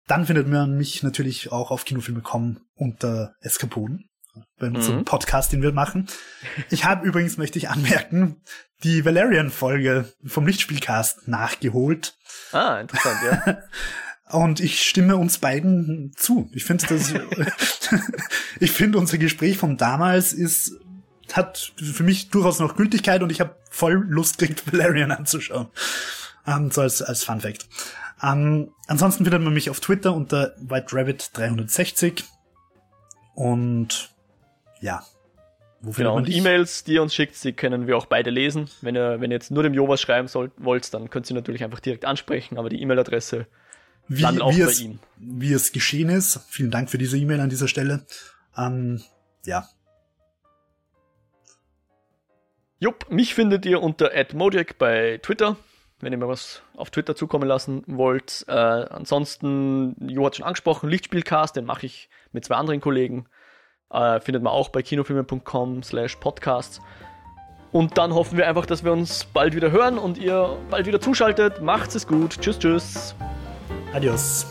Dann findet man mich natürlich auch auf Kinofilme.com unter Eskapoden, bei unserem mhm. Podcast, den wir machen. Ich habe übrigens, möchte ich anmerken, die Valerian-Folge vom Lichtspielcast nachgeholt. Ah, interessant, ja. Und ich stimme uns beiden zu. Ich finde das, ich finde unser Gespräch von damals ist hat für mich durchaus noch Gültigkeit und ich habe voll Lust gekriegt, Valerian anzuschauen. Ähm, so als, als Fun Fact. Ähm, ansonsten findet man mich auf Twitter unter WhiteRabbit360 und ja. Wo genau, und E-Mails, die ihr uns schickt, die können wir auch beide lesen. Wenn ihr, wenn ihr jetzt nur dem Jo was schreiben sollt, wollt, dann könnt ihr natürlich einfach direkt ansprechen, aber die E-Mail-Adresse wie, wie bei es, ihm. Wie es geschehen ist. Vielen Dank für diese E-Mail an dieser Stelle. Ähm, ja. Jupp, mich findet ihr unter @modiak bei Twitter, wenn ihr mir was auf Twitter zukommen lassen wollt. Äh, ansonsten, Jo hat schon angesprochen, Lichtspielcast, den mache ich mit zwei anderen Kollegen. Äh, findet man auch bei kinofilme.com slash podcasts. Und dann hoffen wir einfach, dass wir uns bald wieder hören und ihr bald wieder zuschaltet. Macht's es gut. Tschüss, tschüss. Adiós.